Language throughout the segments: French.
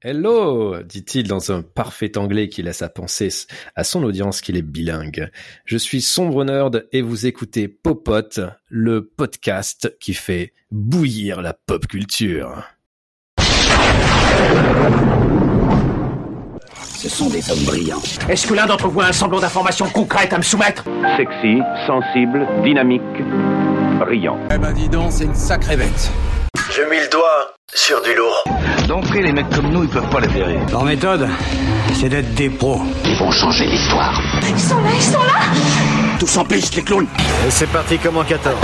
Hello, dit-il dans un parfait anglais qui laisse à penser à son audience qu'il est bilingue. Je suis Sombre Nerd et vous écoutez Popote, le podcast qui fait bouillir la pop culture. Ce sont des hommes brillants. Est-ce que l'un d'entre vous a un semblant d'information concrète à me soumettre? Sexy, sensible, dynamique, brillant. Eh ben dis donc, c'est une sacrée bête. Je mis le doigt sur du lourd. D'entrée, les mecs comme nous, ils peuvent pas les verrer. Leur méthode, c'est d'être des pros. Ils vont changer l'histoire. Ils sont là, ils sont là Tous en piste, les clowns Et c'est parti comme en 14.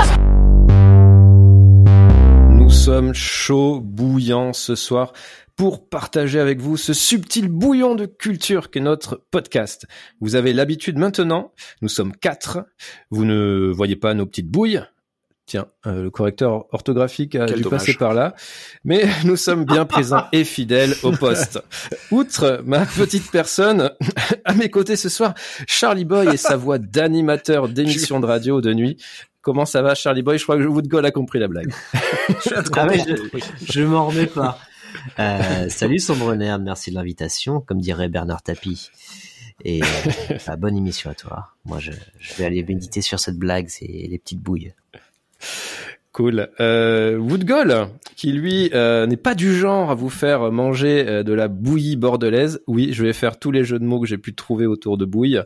Nous sommes chauds, bouillants ce soir pour partager avec vous ce subtil bouillon de culture qu'est notre podcast. Vous avez l'habitude maintenant, nous sommes quatre, vous ne voyez pas nos petites bouilles, Tiens, euh, le correcteur orthographique a Quel dû dommage. passer par là. Mais nous sommes bien présents et fidèles au poste. Outre ma petite personne, à mes côtés ce soir, Charlie Boy et sa voix d'animateur d'émission de radio de nuit. Comment ça va, Charlie Boy? Je crois que Woodgall a compris la blague. Ah ouais, je, je m'en remets pas. Euh, salut Sombre Nerd, merci de l'invitation, comme dirait Bernard Tapie. Et euh, bah, bonne émission à toi. Moi, je, je vais aller méditer sur cette blague, c'est les petites bouilles. Cool. Euh, qui lui euh, n'est pas du genre à vous faire manger euh, de la bouillie bordelaise. Oui, je vais faire tous les jeux de mots que j'ai pu trouver autour de bouille.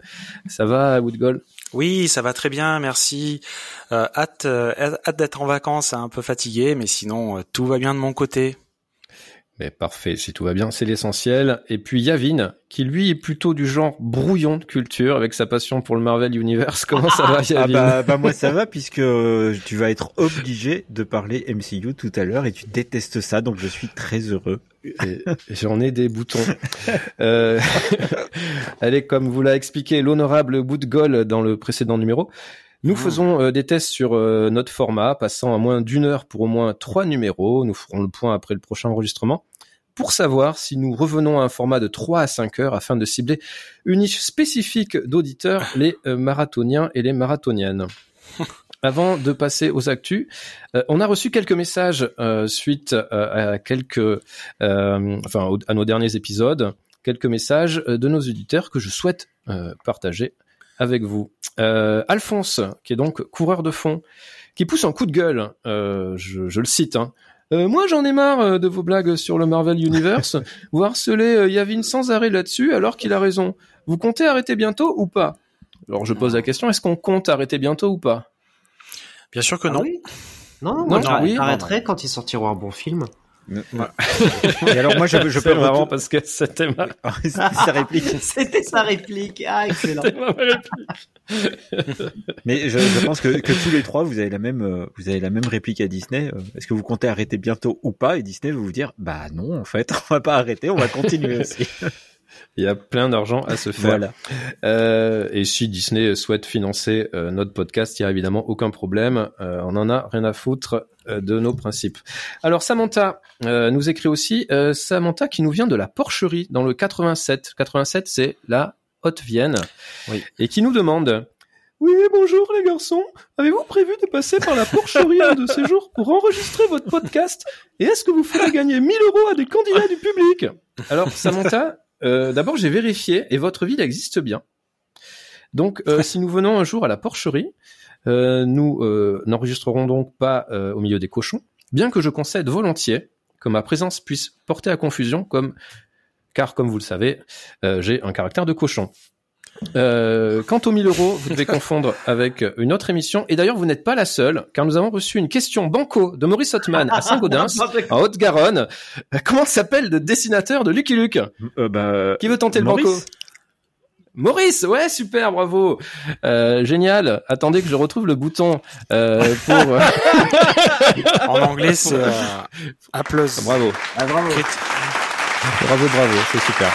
Ça va, Woodgall Oui, ça va très bien, merci. Euh, hâte, hâte d'être en vacances, un peu fatigué, mais sinon tout va bien de mon côté. Mais parfait, si tout va bien, c'est l'essentiel. Et puis Yavin, qui lui est plutôt du genre brouillon de culture avec sa passion pour le Marvel Universe. Comment ça va, Ah Yavin? bah, bah moi ça va puisque euh, tu vas être obligé de parler MCU tout à l'heure et tu détestes ça donc je suis très heureux. J'en ai des boutons. Euh, Allez, comme vous l'a expliqué l'honorable Woodgall dans le précédent numéro, nous faisons euh, des tests sur euh, notre format, passant à moins d'une heure pour au moins trois numéros. Nous ferons le point après le prochain enregistrement pour savoir si nous revenons à un format de 3 à 5 heures afin de cibler une niche spécifique d'auditeurs, les euh, marathoniens et les marathoniennes. Avant de passer aux actus, euh, on a reçu quelques messages euh, suite à quelques, enfin, au- à nos derniers épisodes, quelques messages de nos auditeurs que je souhaite partager avec vous. Euh, Alphonse, qui est donc coureur de fond, qui pousse un coup de gueule, euh, je, je le cite. Hein. Euh, moi, j'en ai marre euh, de vos blagues sur le Marvel Universe. Vous harcelez euh, Yavin sans arrêt là-dessus, alors qu'il a raison. Vous comptez arrêter bientôt ou pas? Alors, je pose la question est-ce qu'on compte arrêter bientôt ou pas? Bien sûr que Ah non. oui? Non, non, Non, moi, non, j'arr- oui. j'arrêterai quand ils sortiront un bon film. Et alors moi je, je peux retour- parce que c'était ma, sa réplique. C'était sa réplique. Ah, excellent. c'était ma réplique. Mais je, je pense que, que tous les trois vous avez la même euh, vous avez la même réplique à Disney. Euh, Est-ce que vous comptez arrêter bientôt ou pas? Et Disney va vous dire bah non en fait on va pas arrêter on va continuer aussi. Il y a plein d'argent à se faire. voilà. Euh, et si Disney souhaite financer euh, notre podcast, il y a évidemment aucun problème. Euh, on en a rien à foutre de nos principes. Alors Samantha nous écrit aussi Samantha qui nous vient de la Porcherie dans le 87. 87 c'est la Haute-Vienne. Oui. Et qui nous demande oui, bonjour les garçons. Avez-vous prévu de passer par la porcherie un de ces jours pour enregistrer votre podcast? Et est-ce que vous ferez gagner 1000 euros à des candidats du public? Alors, Samantha, euh, d'abord j'ai vérifié et votre ville existe bien. Donc, euh, si nous venons un jour à la porcherie, euh, nous euh, n'enregistrerons donc pas euh, au milieu des cochons, bien que je concède volontiers que ma présence puisse porter à confusion, comme car comme vous le savez, euh, j'ai un caractère de cochon. Euh, quant aux 1000 euros, vous devez confondre avec une autre émission. Et d'ailleurs, vous n'êtes pas la seule, car nous avons reçu une question banco de Maurice Hotman à Saint-Gaudens, en Haute-Garonne. Euh, Comment s'appelle le dessinateur de Lucky Luke? Euh, bah Qui veut tenter le banco? Maurice, ouais, super, bravo, euh, génial. Attendez que je retrouve le bouton euh, pour. euh, En anglais, c'est euh, applause. bravo, Ah, bravo. bravo, bravo, c'est super.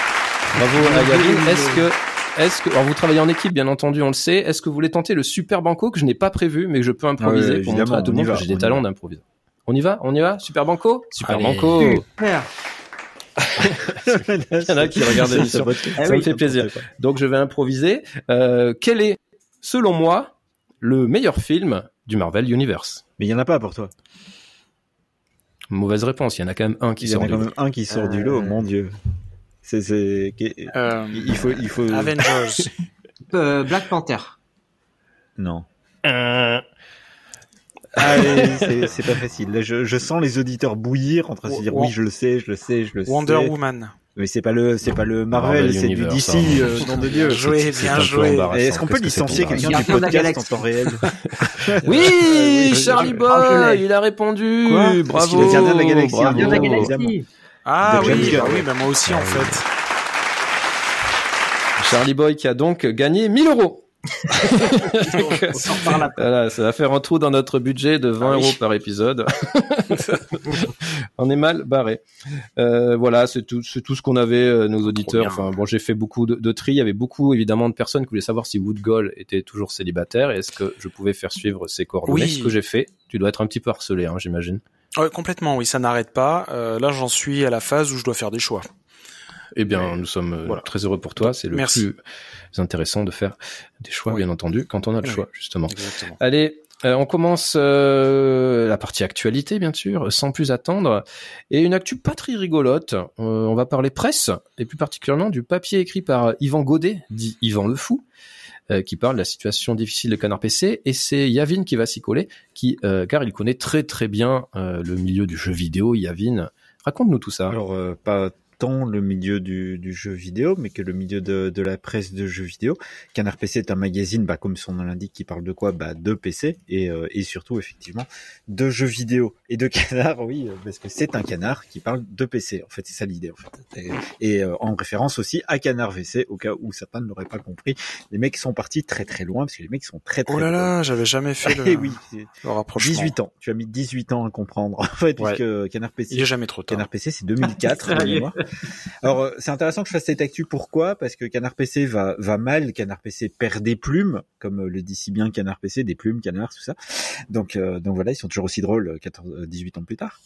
Bravo à Yavin. Est-ce que, est-ce que, alors vous travaillez en équipe, bien entendu, on le sait. Est-ce que vous voulez tenter le super banco que je n'ai pas prévu, mais que je peux improviser Ah ouais, pour montrer à tout le on y monde va, que j'ai des on y talents va. d'improviser. On y va, on y va, super banco, super Allez. banco. Super. Il y en a qui regardent l'émission. Ça oui, me fait plaisir. Donc je vais improviser. Euh, quel est, selon moi, le meilleur film du Marvel Universe? Mais il y en a pas pour toi. Mauvaise réponse. Il y en a quand même un qui Il y sort en a du quand lot. même un qui sort du lot, Euh. mon dieu. C'est, c'est, Euh, il faut, il faut. Avengers. Euh, Black Panther. Non. Euh, Allez, c'est, c'est pas facile. Là, je, je sens les auditeurs bouillir en train de se dire oui, je le sais, je le sais, je le Wonder sais. Woman. Mais c'est pas le, c'est pas le Marvel, Marvel c'est du DC, hein. euh, nom de Dieu. Bien joué, c'est bien joué. est-ce qu'on peut que licencier quelqu'un du Gardien de la podcast en temps réel Oui, Charlie. Boy, l'ai. il a répondu. Quoi Bravo. est gardien de la galaxie, Ah De oui, bah Gunn. oui, bah moi aussi en fait. Charlie Boy qui a donc gagné 1000 euros. On s'en reparle après. Voilà, ça va faire un trou dans notre budget de 20 Ah oui. euros par épisode. On est mal barré. Euh, voilà, c'est tout, c'est tout ce qu'on avait, euh, nos auditeurs. Enfin, bon, j'ai fait beaucoup de, de tri. Il y avait beaucoup, évidemment, de personnes qui voulaient savoir si Woodgall était toujours célibataire et est-ce que je pouvais faire suivre ses coordonnées. Oui. Ce que j'ai fait? Tu dois être un petit peu harcelé, hein, j'imagine. Ouais, complètement, oui, ça n'arrête pas. Euh, là, j'en suis à la phase où je dois faire des choix. Eh bien, nous sommes euh, Voilà. très heureux pour toi. C'est le Merci. plus intéressant de faire des choix, Oui. bien entendu, quand on a le Oui. choix, justement. Exactement. Allez, euh, on commence euh, la partie actualité, bien sûr, sans plus attendre. Et une actu pas très rigolote. Euh, on va parler presse, et plus particulièrement du papier écrit par Yvan Godet, dit Yvan le Fou, qui parle de la situation difficile de Canard PC. Et c'est Yavin qui va s'y coller, qui, euh, car il connaît très très bien euh, le milieu du jeu vidéo. Yavin, raconte-nous tout ça. Alors, euh, pas tant le milieu du, du jeu vidéo, mais que le milieu de, de la presse de jeux vidéo. Canard PC est un magazine, bah, comme son nom l'indique, qui parle de quoi? Bah, De PC et, euh, et surtout, effectivement, de jeux vidéo. Et de canard, oui, euh, parce que c'est un canard qui parle de PC. En fait, c'est ça l'idée, en fait. Et, et, euh, en référence aussi à Canard VC, au cas où certains ne l'auraient pas compris. Les mecs sont partis très très loin, parce que les mecs sont très très Oh là loin. là, j'avais jamais fait le, Eh oui, c'est le rapprochement. 18 ans. Tu as mis 18 ans à comprendre, en fait, Ouais. puisque Canard PC Il est jamais trop tard. Canard PC, c'est 2004 de Sérieux mémoire. Alors, euh, c'est intéressant que je fasse cette actu. Pourquoi? Parce que Canard PC va, va mal. Canard PC perd des plumes, comme euh, le dit si bien Canard PC, des plumes, Canard, tout ça. Donc, euh, donc voilà, ils sont toujours aussi drôles euh, 14, euh, 18 ans plus tard.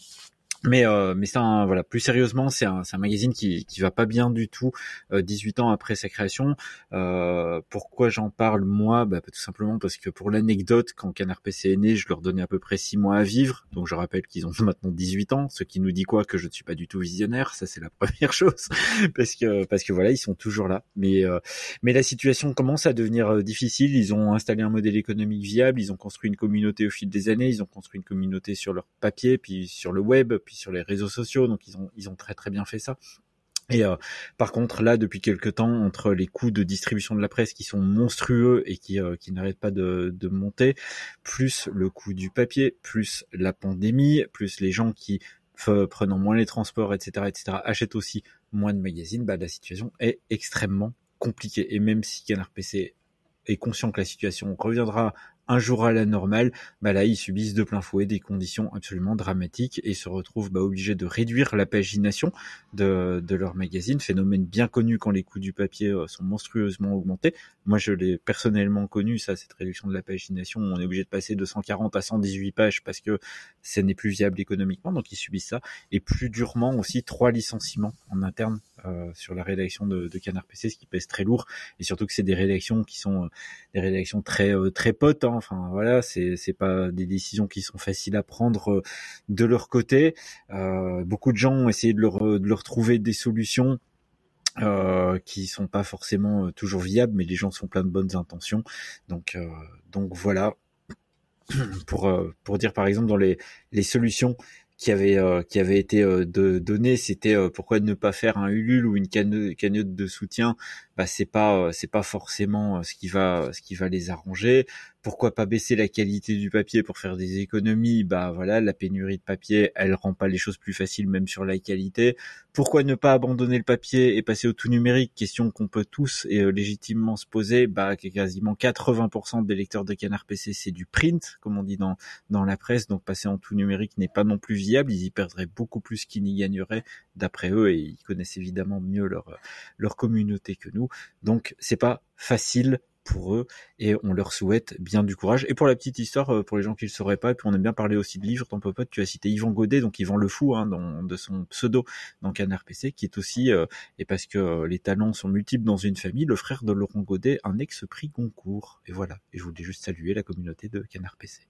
Mais euh, mais un voilà plus sérieusement c'est un un magazine qui qui va pas bien du tout euh, 18 ans après sa création. Euh, pourquoi j'en parle moi? Bah, Tout simplement parce que pour l'anecdote quand Canard PC est né, je leur donnais à peu près 6 mois à vivre. Donc je rappelle qu'ils ont maintenant 18 ans, ce qui nous dit quoi? Que je ne suis pas du tout visionnaire, ça c'est la première chose. Parce que parce que voilà, ils sont toujours là. Mais euh, mais la situation commence à devenir euh, difficile, ils ont installé un modèle économique viable, ils ont construit une communauté au fil des années, ils ont construit une communauté sur leur papier, puis sur le web, puis sur les réseaux sociaux, donc ils ont ils ont très très bien fait ça. Et euh, par contre, là, depuis quelques temps, entre les coûts de distribution de la presse qui sont monstrueux et qui, euh, qui n'arrêtent pas de, monter, plus le coût du papier, plus la pandémie, plus les gens qui, prenant moins les transports, etc., etc., achètent aussi moins de magazines, bah, la situation est extrêmement compliquée. Et même si Canard PC est conscient que la situation reviendra un jour à la normale, bah là ils subissent de plein fouet des conditions absolument dramatiques et se retrouvent bah, obligés de réduire la pagination de, leur magazine, phénomène bien connu quand les coûts du papier euh, sont monstrueusement augmentés. Moi je l'ai personnellement connu ça, cette réduction de la pagination, on est obligé de passer de 140 à 118 pages parce que ça n'est plus viable économiquement, donc ils subissent ça. Et plus durement aussi trois licenciements en interne euh, sur la rédaction de, de Canard PC, ce qui pèse très lourd, et surtout que c'est des rédactions qui sont euh, des rédactions très très potes. hein. Enfin voilà, c'est c'est pas des décisions qui sont faciles à prendre euh, de leur côté. Euh, beaucoup de gens ont essayé de leur de leur trouver des solutions. Euh, qui sont pas forcément euh, toujours viables, mais les gens sont plein de bonnes intentions. Donc, euh, donc voilà. Pour euh, pour dire par exemple dans les les solutions qui avaient euh, qui avaient été euh, de, données, c'était euh, pourquoi ne pas faire un Ulule ou une cagno- cagnotte de soutien? Bah c'est pas euh, c'est pas forcément euh, ce qui va ce qui va les arranger. Pourquoi pas baisser la qualité du papier pour faire des économies? Bah voilà la pénurie de papier elle rend pas les choses plus faciles même sur la qualité. Pourquoi ne pas abandonner le papier et passer au tout numérique? Question qu'on peut tous et euh, légitimement se poser. Bah quasiment 80% des lecteurs de Canard PC c'est du print comme on dit dans dans la presse. Donc passer en tout numérique n'est pas non plus ils y perdraient beaucoup plus qu'ils n'y gagneraient d'après eux et ils connaissent évidemment mieux leur leur communauté que nous donc c'est pas facile pour eux et on leur souhaite bien du courage. Et pour la petite histoire, euh, pour les gens qui le sauraient pas, et puis on aime bien parler aussi de livres, ton popote, tu as cité Yvan Godet, donc Yvan le Fou, hein, de son pseudo dans Canard PC, qui est aussi, euh, et parce que euh, les talents sont multiples dans une famille, le frère de Laurent Godet, un ex-prix Goncourt. Et voilà, et je voulais juste saluer la communauté de Canard PC.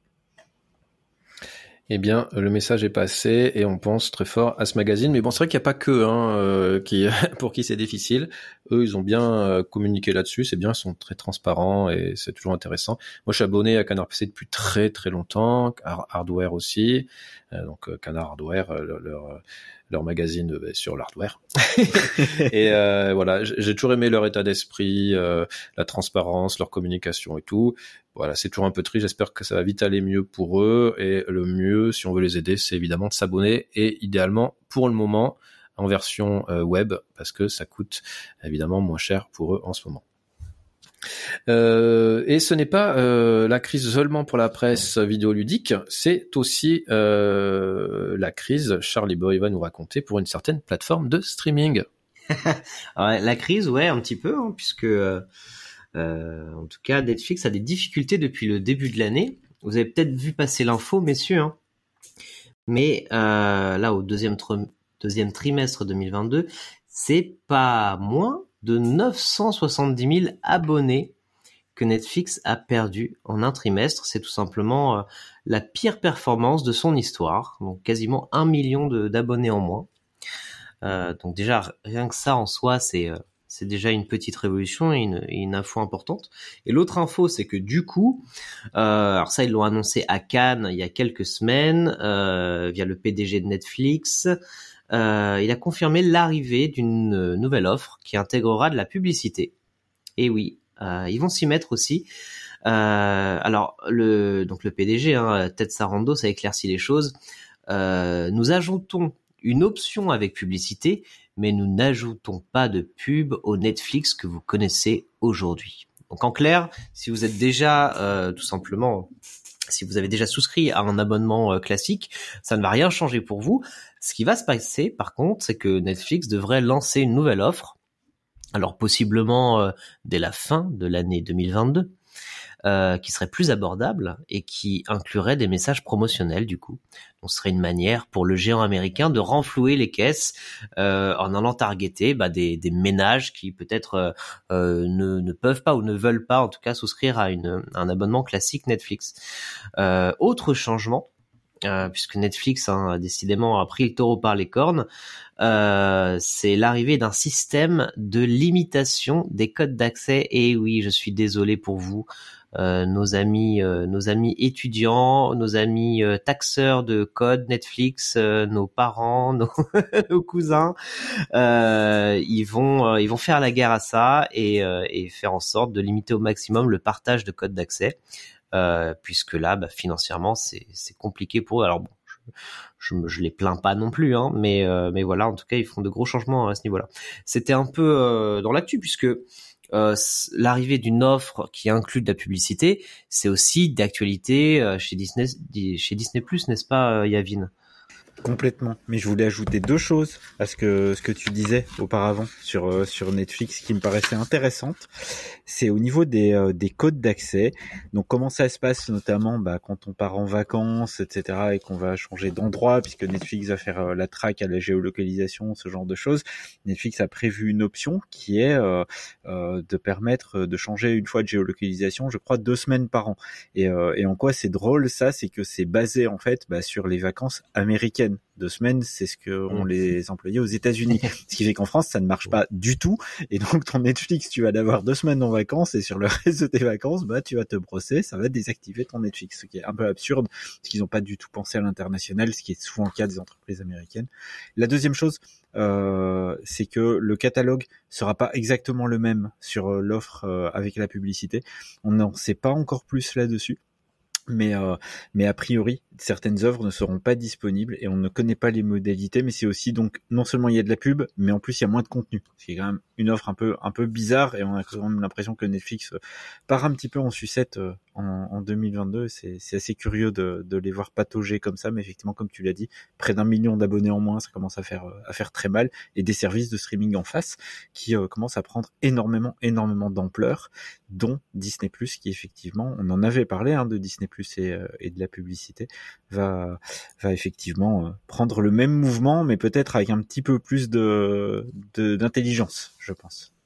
Eh bien, le message est passé et on pense très fort à ce magazine. Mais bon, c'est vrai qu'il n'y a pas que hein, euh, qui, pour qui c'est difficile. Eux, ils ont bien euh, communiqué là-dessus. C'est bien, ils sont très transparents et c'est toujours intéressant. Moi, je suis abonné à Canard PC depuis très très longtemps. Hardware aussi. Euh, donc Canard Hardware, leur, leur magazine euh, sur l'hardware. et euh, voilà, j'ai toujours aimé leur état d'esprit, euh, la transparence, leur communication et tout. Voilà, c'est toujours un peu triste. J'espère que ça va vite aller mieux pour eux. Et le mieux, si on veut les aider, c'est évidemment de s'abonner et idéalement, pour le moment, en version web, parce que ça coûte évidemment moins cher pour eux en ce moment. Euh, et ce n'est pas euh, la crise seulement pour la presse vidéoludique, c'est aussi euh, la crise, Charlie Boy va nous raconter, pour une certaine plateforme de streaming. la crise, ouais, un petit peu, hein, puisque en tout cas Netflix a des difficultés depuis le début de l'année. Vous avez peut-être vu passer l'info, messieurs, hein. mais là au deuxième, deuxième trimestre 2022, c'est pas moins de 970 000 abonnés que Netflix a perdu en un trimestre. C'est tout simplement euh, la pire performance de son histoire. Donc quasiment un million d'abonnés en moins. Euh, donc déjà, rien que ça en soi, c'est euh, déjà une petite révolution et une, une info importante. Et l'autre info, c'est que du coup, alors ça ils l'ont annoncé à Cannes il y a quelques semaines via le PDG de Netflix. Euh, il a confirmé l'arrivée d'une euh, nouvelle offre qui intégrera de la publicité. Et oui, euh, ils vont s'y mettre aussi. alors le donc le PDG, hein, Ted Sarandos, a éclairci les choses. nous ajoutons une option avec publicité, mais nous n'ajoutons pas de pub au Netflix que vous connaissez aujourd'hui. Donc en clair, si vous êtes déjà tout simplement si vous avez déjà souscrit à un abonnement classique, ça ne va rien changer pour vous. Ce qui va se passer, par contre, c'est que Netflix devrait lancer une nouvelle offre, alors possiblement euh, dès la fin de l'année 2022, euh, qui serait plus abordable et qui inclurait des messages promotionnels du coup. Donc ce serait une manière pour le géant américain de renflouer les caisses euh, en allant targeter bah, des, ménages qui peut-être ne, ne, peuvent pas ou ne veulent pas en tout cas souscrire à une, un abonnement classique Netflix. autre changement, euh, puisque Netflix hein, décidément a pris le taureau par les cornes, euh, c'est l'arrivée d'un système de limitation des codes d'accès. Et oui, je suis désolé pour vous, euh, nos amis, nos amis étudiants, nos amis taxeurs de code Netflix, nos parents, nos, nos cousins, ils vont, ils vont faire la guerre à ça et, et faire en sorte de limiter au maximum le partage de codes d'accès. Euh, puisque là, bah, financièrement, c'est compliqué pour eux. Alors bon, je, je, les plains pas non plus, hein, mais euh, mais voilà, en tout cas, ils font de gros changements à ce niveau-là. C'était un peu euh, dans l'actu puisque l'arrivée d'une offre qui inclut de la publicité, c'est aussi d'actualité chez Disney, chez Disney n'est-ce pas, Yavin? Complètement. Mais je voulais ajouter deux choses à ce que ce que tu disais auparavant sur euh, sur Netflix qui me paraissait intéressante. C'est au niveau des euh, des codes d'accès. Donc comment ça se passe notamment bah, quand on part en vacances, etc. et qu'on va changer d'endroit puisque Netflix va faire euh, la track à la géolocalisation, ce genre de choses. Netflix a prévu une option qui est de permettre de changer une fois de géolocalisation, je crois deux semaines par an. Et, et en quoi c'est drôle ça, c'est que c'est basé en fait bah, sur les vacances américaines deux semaines, c'est ce que ont mmh. les employés aux États-Unis. ce qui fait qu'en France, ça ne marche pas du tout. Et donc, ton Netflix, tu vas l'avoir deux semaines en vacances et sur le reste de tes vacances, bah, tu vas te brosser, ça va désactiver ton Netflix, ce qui est un peu absurde, parce qu'ils n'ont pas du tout pensé à l'international, ce qui est souvent le cas des entreprises américaines. La deuxième chose, euh, c'est que le catalogue sera pas exactement le même sur euh, l'offre euh, avec la publicité. On n'en sait pas encore plus là-dessus mais euh, mais a priori certaines œuvres ne seront pas disponibles et on ne connaît pas les modalités mais c'est aussi donc non seulement il y a de la pub mais en plus il y a moins de contenu. C'est quand même une offre un peu un peu bizarre et on a quand même l'impression que Netflix euh, part un petit peu en sucette euh, en, en 2022 c'est assez curieux de, de les voir patauger comme ça mais effectivement comme tu l'as dit près d'un million d'abonnés en moins ça commence à faire à faire très mal et des services de streaming en face qui commencent à prendre énormément énormément d'ampleur dont Disney qui effectivement on en avait parlé hein, de Disney et, et de la publicité va va effectivement prendre le même mouvement mais peut-être avec un petit peu plus de d'intelligence je pense.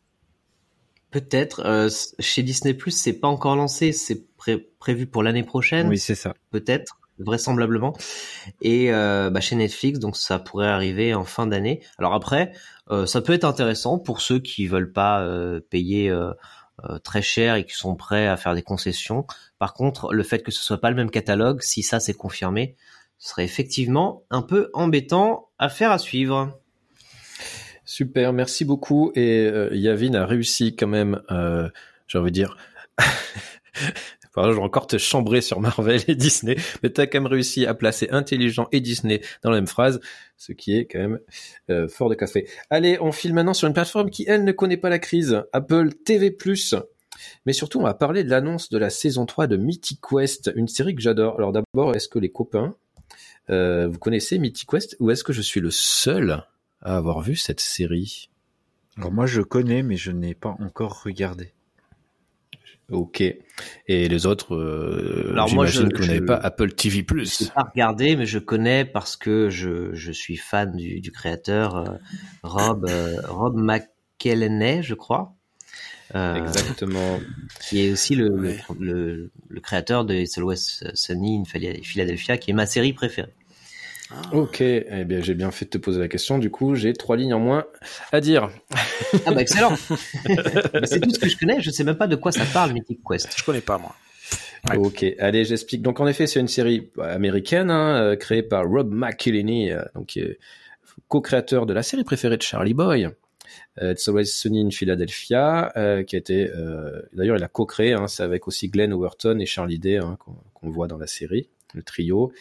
Peut-être. Euh, chez Disney Plus, c'est pas encore lancé, c'est prévu pour l'année prochaine. Oui, c'est ça. Peut-être. vraisemblablement, et euh, bah, chez Netflix, donc ça pourrait arriver en fin d'année. Alors après, euh, ça peut être intéressant pour ceux qui veulent pas euh, payer euh, euh, très cher et qui sont prêts à faire des concessions. Par contre, le fait que ce soit pas le même catalogue, si ça c'est confirmé, ce serait effectivement un peu embêtant à faire à suivre. Super, merci beaucoup. Et euh, Yavin a réussi quand même, euh, j'ai envie de dire, Enfin, je vais encore te chambrer sur Marvel et Disney, mais tu as quand même réussi à placer intelligent et Disney dans la même phrase, ce qui est quand même euh, fort de café. Allez, on file maintenant sur une plateforme qui, elle, ne connaît pas la crise, Apple TV+. Mais surtout, on va parler de l'annonce de la saison 3 de Mythic Quest, une série que j'adore. Alors d'abord, est-ce que les copains, vous connaissez Mythic Quest ou est-ce que je suis le seul à avoir vu cette série Alors moi, je connais, mais je n'ai pas encore regardé. Ok. Et les autres, euh, Alors moi, je- j'imagine que vous n'avez pas Apple TV+. Je n'ai pas regardé, mais je connais parce que je, je suis fan du, du créateur euh, Rob euh, Rob McElhenney, je crois. Euh, Exactement. qui est aussi le, le, le, le créateur de It's Always Sunny in Phila- Philadelphia, qui est ma série préférée. Ok. Eh bien, j'ai bien fait de te poser la question. Du coup, j'ai trois lignes en moins à dire. Ah bah excellent Mais C'est tout ce que je connais, je sais même pas de quoi ça parle, Mythic Quest. Je connais pas moi. Ok, allez, j'explique. Donc en effet, c'est une série américaine hein, euh, créée par Rob McElhenney, euh, donc qui est co-créateur de la série préférée de Charlie Boy, euh, It's Always Sunny in Philadelphia, euh, qui a été, euh, d'ailleurs, il a co-créé. Hein, c'est avec aussi Glenn Overton et Charlie Day hein, qu'on qu'on voit dans la série, le trio.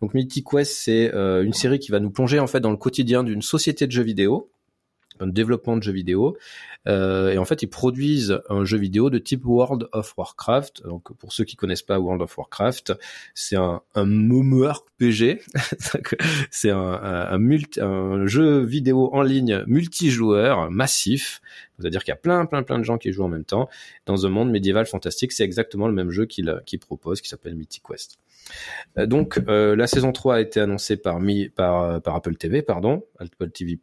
Donc Mythic Quest, c'est euh, une série qui va nous plonger en fait dans le quotidien d'une société de jeux vidéo un développement de jeux vidéo. Euh, et en fait, ils produisent un jeu vidéo de type World of Warcraft. Donc, pour ceux qui connaissent pas World of Warcraft, c'est un, un MMORPG. c'est un, jeu vidéo en ligne multijoueur massif. C'est-à-dire qu'il y a plein, plein, plein de gens qui jouent en même temps dans un monde médiéval fantastique. C'est exactement le même jeu qu'il qu'il propose, qui s'appelle Mythic Quest. Euh, Donc, euh, la saison 3 a été annoncée par Apple TV, pardon, Apple TV+.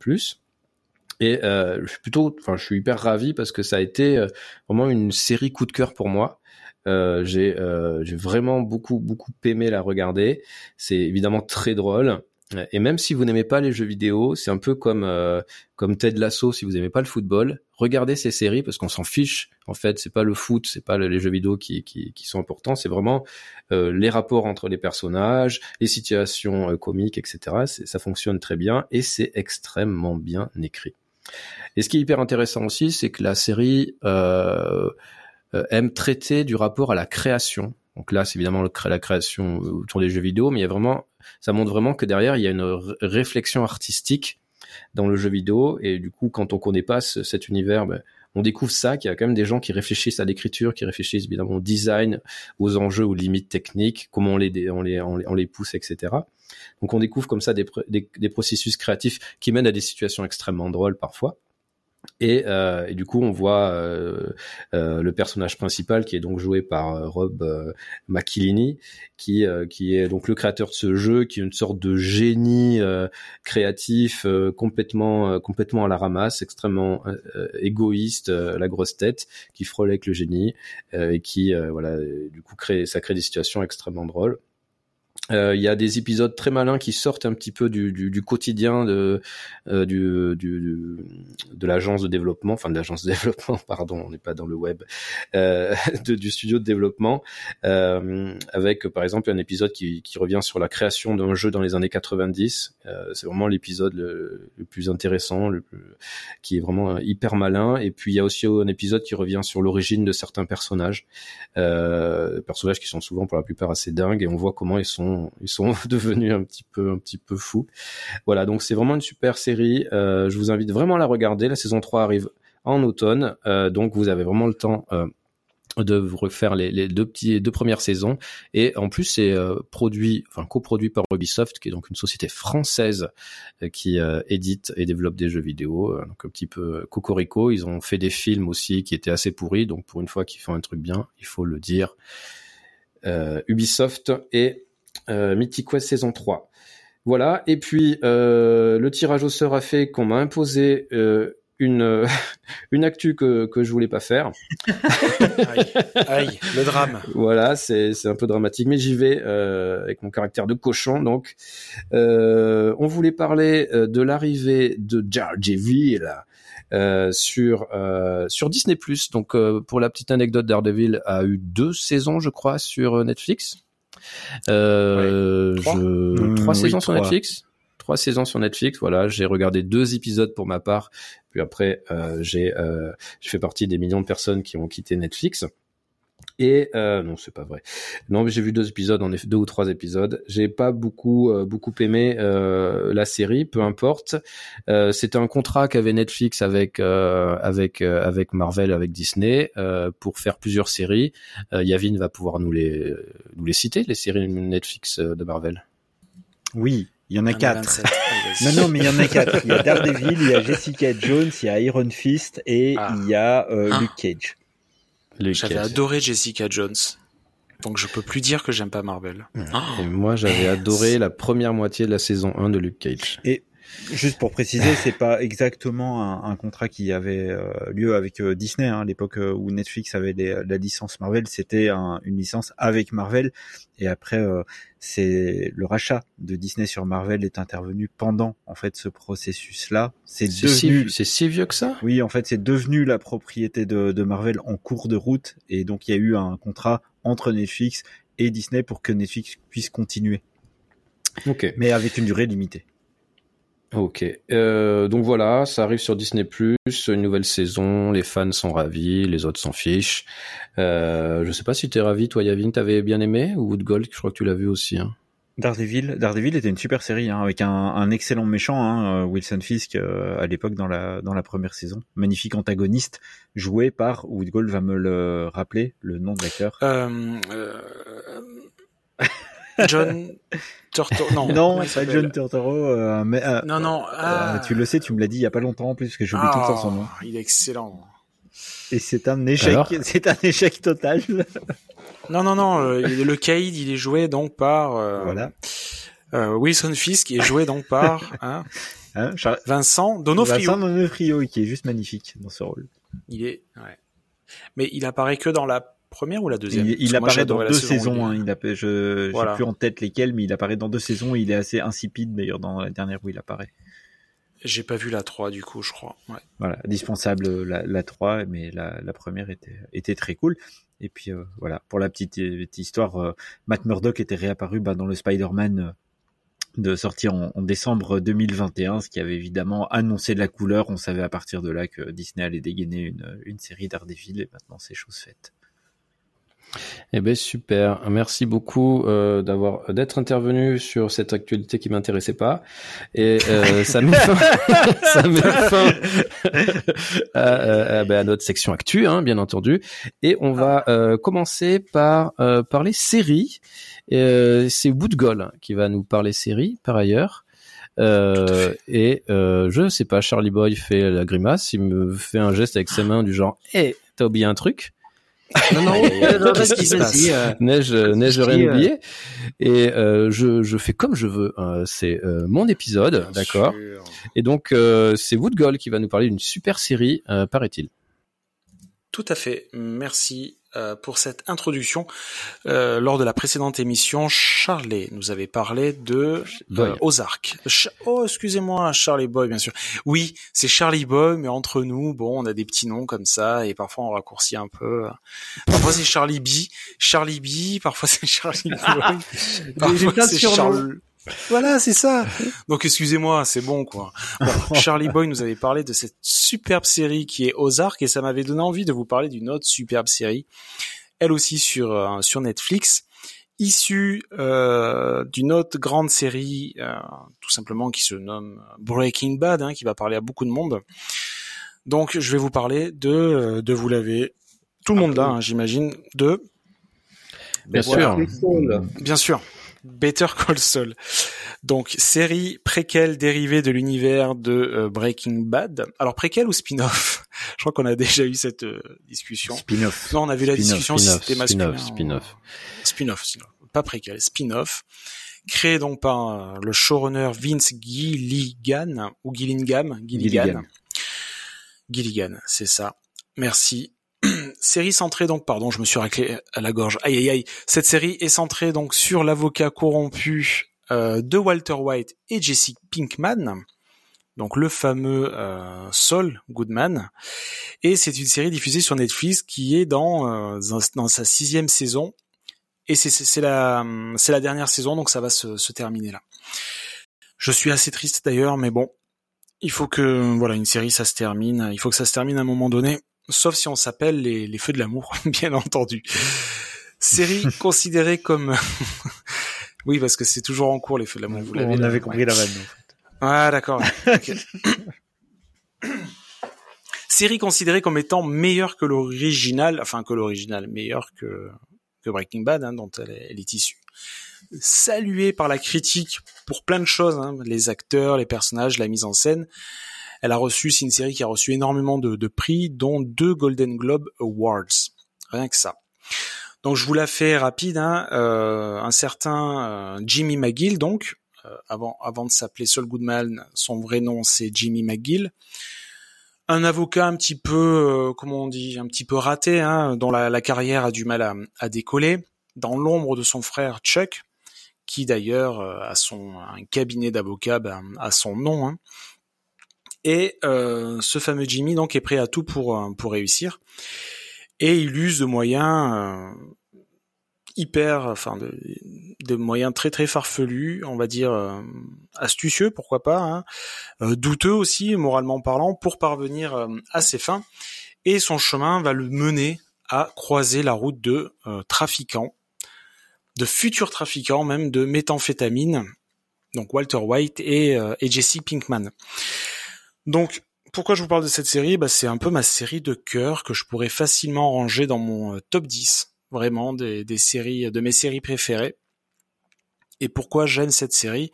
Et euh, je suis plutôt, enfin, je suis hyper ravi parce que ça a été euh, vraiment une série coup de cœur pour moi. Euh, j'ai euh, vraiment beaucoup beaucoup aimé la regarder. C'est évidemment très drôle. Et même si vous n'aimez pas les jeux vidéo, c'est un peu comme euh, comme Ted Lasso si vous n'aimez pas le football, regardez ces séries parce qu'on s'en fiche. En fait, c'est pas le foot, c'est pas le- les jeux vidéo qui qui, qui sont importants, c'est vraiment euh, les rapports entre les personnages, les situations euh, comiques, etc. Ça fonctionne très bien et c'est extrêmement bien écrit. Et ce qui est hyper intéressant aussi, c'est que la série euh, euh, aime traiter du rapport à la création. Donc là, c'est évidemment la création euh, autour des jeux vidéo, mais il y a vraiment, ça montre vraiment que derrière, il y a une réflexion artistique dans le jeu vidéo. Et du coup, quand on connaît pas ce- cet univers, ben, on découvre ça, qu'il y a quand même des gens qui réfléchissent à l'écriture, qui réfléchissent évidemment au design, aux enjeux, aux limites techniques, comment on les pousse, etc. Donc on découvre comme ça des, des, des processus créatifs qui mènent à des situations extrêmement drôles parfois. Et, euh, du coup, on voit euh, euh, le personnage principal qui est donc joué par euh, Rob euh, McElhenney, qui euh, qui est donc le créateur de ce jeu, qui est une sorte de génie créatif, complètement complètement à la ramasse, extrêmement égoïste, la grosse tête, qui frôle avec le génie et qui voilà, du coup crée ça crée des situations extrêmement drôles. Euh, Il y a des épisodes très malins qui sortent un petit peu du, du, du quotidien de, euh, du, du, de l'agence de développement, enfin de l'agence de développement, pardon, on n'est pas dans le web, euh, de, du studio de développement, euh, avec par exemple un épisode qui, qui revient sur la création d'un jeu dans les années 90. Euh, c'est vraiment l'épisode le, plus intéressant, le plus, qui est vraiment hyper malin. Et puis il y a aussi un épisode qui revient sur l'origine de certains personnages, personnages qui sont souvent pour la plupart assez dingues, et on voit comment ils sont ils sont devenus un petit peu un petit peu fous. Voilà, donc c'est vraiment une super série. Euh, je vous invite vraiment à la regarder. La saison 3 arrive en automne, euh, donc vous avez vraiment le temps. Euh, de refaire les, deux petits deux premières saisons et en plus c'est produit enfin coproduit par Ubisoft qui est donc une société française qui édite et développe des jeux vidéo donc un petit peu cocorico ils ont fait des films aussi qui étaient assez pourris donc pour une fois qu'ils font un truc bien il faut le dire Ubisoft et euh, Mythic Quest saison 3 voilà et puis euh, le tirage au sort a fait qu'on m'a imposé euh, une une actu que que je voulais pas faire. aïe, aïe, le drame. Voilà, c'est c'est un peu dramatique, mais j'y vais euh, avec mon caractère de cochon. Donc, euh, on voulait parler euh, de l'arrivée de Daredevil euh, sur euh, sur Disney+. Donc, euh, pour la petite anecdote, Daredevil a eu deux saisons, je crois, sur Netflix. Euh, Trois. je- Mmh, oui, saisons sur trois. Netflix. Trois saisons sur Netflix. Voilà, j'ai regardé deux épisodes pour ma part. Puis après, euh, j'ai euh, j'ai fait partie des millions de personnes qui ont quitté Netflix. Et euh, non, c'est pas vrai. Non, mais j'ai vu deux épisodes, en effet, deux ou trois épisodes. J'ai pas beaucoup euh, beaucoup aimé euh, la série, peu importe. Euh, C'était un contrat qu'avait Netflix avec euh, avec euh, avec Marvel, avec Disney euh, pour faire plusieurs séries. Euh, Yavin va pouvoir nous les nous les citer, les séries Netflix de Marvel. Oui, il y en a quatre. 27. Allez, vas-y. Non, non, mais il y en a quatre. Il y a Daredevil, il y a Jessica Jones, il y a Iron Fist et Ah. il y a euh, Ah. Luke Cage. J'avais adoré Jessica Jones. Donc je peux plus dire que j'aime pas Marvel. Et moi, j'avais adoré la première moitié de la saison 1 de Luke Cage. Juste pour préciser, c'est pas exactement un, un contrat qui avait euh, lieu avec euh, Disney hein, à l'époque euh, où Netflix avait les- la licence Marvel. C'était un- une licence avec Marvel. Et après, euh, c'est le rachat de Disney sur Marvel est intervenu pendant en fait ce processus-là. C'est C'est si, devenu c'est si vieux que ça? Oui, en fait, c'est devenu la propriété de, de Marvel en cours de route, et donc il y a eu un contrat entre Netflix et Disney pour que Netflix puisse continuer, mais avec une durée limitée. Ok. Euh, donc voilà, ça arrive sur Disney+, une nouvelle saison, les fans sont ravis, les autres s'en fichent. Euh, je sais pas si t'es ravi, toi Yavin, t'avais bien aimé ou Wood Gold, je crois que tu l'as vu aussi. Hein. Daredevil, Daredevil était une super série hein, avec un, un excellent méchant, hein, euh, Wilson Fisk euh, à l'époque dans la dans la première saison, magnifique antagoniste joué par Woodgold va me le rappeler le nom de l'acteur. Euh, euh, John Turturro. Non, non, c'est pas John Turturro, euh, mais euh, Non, non. Ah, euh, tu le sais, tu me l'as dit il y a pas longtemps en plus parce que j'oublie tout le temps son nom. Ah, Il est excellent. Et c'est un échec, c'est un échec total. Non, non, non. euh, il- le Cade, il est joué donc par euh, voilà. euh, Wilson Fisk, qui est joué donc par hein, Hein, Char- Vincent Donofrio. Vincent Donofrio, qui est juste magnifique dans ce rôle. Il est, ouais. Mais il apparaît que dans la première ou la deuxième? Il, Parce il apparaît dans deux saison saisons. Hein, il je Voilà. j'ai plus en tête lesquelles, mais il apparaît dans deux saisons. Il est assez insipide d'ailleurs dans la dernière où il apparaît. J'ai pas vu la 3 du coup, je crois. Ouais. Voilà, dispensable la, la 3, mais la, la première était, était très cool. Et puis euh, voilà, pour la petite, petite histoire, euh, Matt Murdock était réapparu bah, dans le Spider-Man euh, de sortir en, en décembre 2021, ce qui avait évidemment annoncé de la couleur. On savait à partir de là que Disney allait dégainer une, une série Daredevil, et maintenant c'est chose faite. Eh ben super, merci beaucoup euh, d'avoir d'être intervenu sur cette actualité qui m'intéressait pas. Et euh, ça met fin, ça met fin. À, à- à- ben, à notre section actu, hein, bien entendu, et on va euh, commencer par euh, parler séries. Euh, C'est Woodgol qui va nous parler séries par ailleurs. Euh, et euh, je sais pas, Charlie Boy fait la grimace, il me fait un geste avec ses mains du genre, hé, t'as oublié un truc? Non, non, Qu'est-ce vas-y, qui se vas-y, passe neige rien qui, euh, oublié et euh, je, je fais comme je veux Euh, c'est euh, mon épisode d'accord. et donc euh, c'est Woodgol qui va nous parler d'une super série euh, paraît-il. Tout à fait. Merci euh, pour cette introduction. Euh, lors de la précédente émission, Charlie nous avait parlé de euh, Ozark. Ch- oh, excusez-moi, Charlie Boy, bien sûr. Oui, c'est Charlie Boy, mais entre nous, bon, on a des petits noms comme ça, et parfois on raccourcit un peu. Parfois c'est Charlie B, Charlie B, parfois c'est Charlie Boy, parfois c'est. Charles. Voilà, c'est ça. Donc excusez-moi, c'est bon quoi. Bon, Charlie Boy nous avait parlé de cette superbe série qui est Ozark et ça m'avait donné envie de vous parler d'une autre superbe série, elle aussi sur euh, sur Netflix, issue euh, d'une autre grande série, euh, tout simplement qui se nomme Breaking Bad, hein, qui va parler à beaucoup de monde. Donc je vais vous parler de euh, de vous l'avez tout le monde là, hein, j'imagine, de bien sûr Bien sûr. Better Call Saul. Donc, série préquelle dérivée de l'univers de euh, Breaking Bad. Alors, préquelle ou spin-off? Je crois qu'on a déjà eu cette euh, discussion. Spin-off. Non, on a vu la discussion si c'était masculin. spin-off, spin-off. Spin-off, sinon. Pas préquelle, spin-off. Créé donc par euh, le showrunner Vince Gilligan, ou Gillingham, Gilligan. Gilligan. Gilligan, c'est ça. Merci. Série centrée donc, pardon, je me suis raclé à la gorge. Aïe aïe aïe. Cette série est centrée donc sur l'avocat corrompu euh, de Walter White et Jesse Pinkman. Donc le fameux euh, Saul Goodman. Et c'est une série diffusée sur Netflix qui est dans, euh, dans sa sixième saison. Et c'est la, la dernière saison, donc ça va se, se terminer là. Je suis assez triste d'ailleurs, mais bon, il faut que voilà une série ça se termine. Il faut que ça se termine à un moment donné, sauf si on s'appelle les, les feux de l'amour, bien entendu. Série considérée comme oui parce que c'est toujours en cours les feux de l'amour. Vous l'avez. On avait compris la vanne. En fait. Ah d'accord. Okay. Série considérée comme étant meilleure que l'original, enfin que l'original, meilleure que, que Breaking Bad, hein, dont elle est, elle est issue saluée par la critique pour plein de choses, hein, les acteurs, les personnages, la mise en scène. Elle a reçu, c'est une série qui a reçu énormément de, prix, dont deux Golden Globe Awards. Rien que ça. Donc je vous la fais rapide. Hein, euh, un certain euh, Jimmy McGill, donc euh, avant avant de s'appeler Saul Goodman, son vrai nom c'est Jimmy McGill. Un avocat un petit peu, comment on dit, un petit peu raté, hein, dont la, la carrière a du mal à, à décoller, dans l'ombre de son frère Chuck, qui d'ailleurs a son un cabinet d'avocats ben, à son nom. Hein. Et euh, ce fameux Jimmy donc est prêt à tout pour pour réussir. Et il use de moyens euh, hyper, enfin de, de, moyens très très farfelus, on va dire euh, astucieux, pourquoi pas, hein, euh, douteux aussi moralement parlant, pour parvenir euh, à ses fins. Et son chemin va le mener à croiser la route de trafiquants de futurs trafiquants même de méthamphétamine, donc Walter White et, euh, et Jesse Pinkman. Donc pourquoi je vous parle de cette série? Bah, C'est un peu ma série de cœur que je pourrais facilement ranger dans mon euh, top 10, vraiment, des, des séries, de mes séries préférées. Et pourquoi j'aime cette série?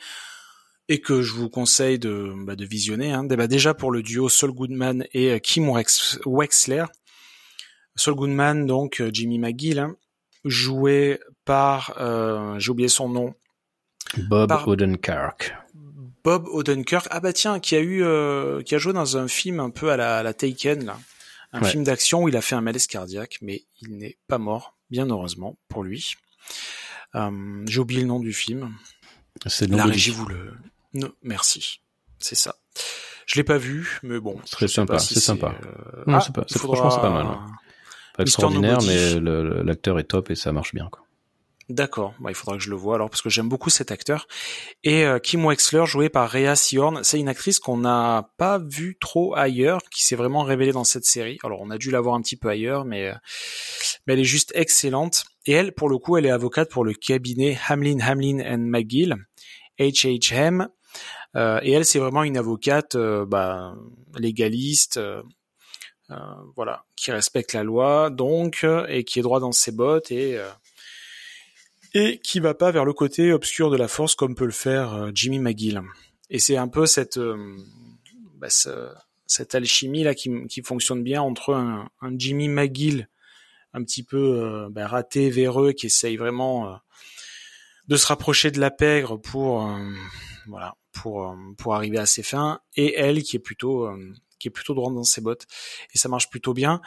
Et que je vous conseille de, bah, de visionner. Hein. Bah, déjà pour le duo Saul Goodman et euh, Kim Wexler. Saul Goodman, donc Jimmy McGill, hein, joué par, euh, j'ai oublié son nom. Bob par... Odenkirk. Bob Odenkirk. Ah bah tiens, qui a eu, euh, qui a joué dans un film un peu à la, à la Taken là, un ouais. film d'action où il a fait un malaise cardiaque, mais il n'est pas mort, bien heureusement pour lui. Euh, j'ai oublié le nom du film. C'est la régie vous le. Non, merci. C'est ça. Je l'ai pas vu, mais bon. Très sympa. Si c'est sympa. Euh... Non, ah, c'est pas. Faudra... Franchement, c'est pas mal. Hein. Pas extraordinaire, mais l'acteur est top et ça marche bien. Quoi. D'accord, bah, il faudra que je le voie alors parce que j'aime beaucoup cet acteur. Et euh, Kim Wexler, joué par Rhea Seehorn, c'est une actrice qu'on n'a pas vue trop ailleurs, qui s'est vraiment révélée dans cette série. Alors on a dû la voir un petit peu ailleurs, mais, euh, mais elle est juste excellente. Et elle, pour le coup, elle est avocate pour le cabinet Hamlin, Hamlin and McGill, HHM. Euh, et elle, c'est vraiment une avocate bah, légaliste. Euh, voilà, qui respecte la loi, donc, et qui est droit dans ses bottes et euh, et qui va pas vers le côté obscur de la force comme peut le faire euh, Jimmy McGill. Et c'est un peu cette bah, ce, cette alchimie là qui, qui, fonctionne bien entre un, un, Jimmy McGill un petit peu bah, raté, véreux, qui essaye vraiment de se rapprocher de la pègre pour voilà pour pour arriver à ses fins, et elle qui est plutôt qui est plutôt droit dans ses bottes et ça marche plutôt bien.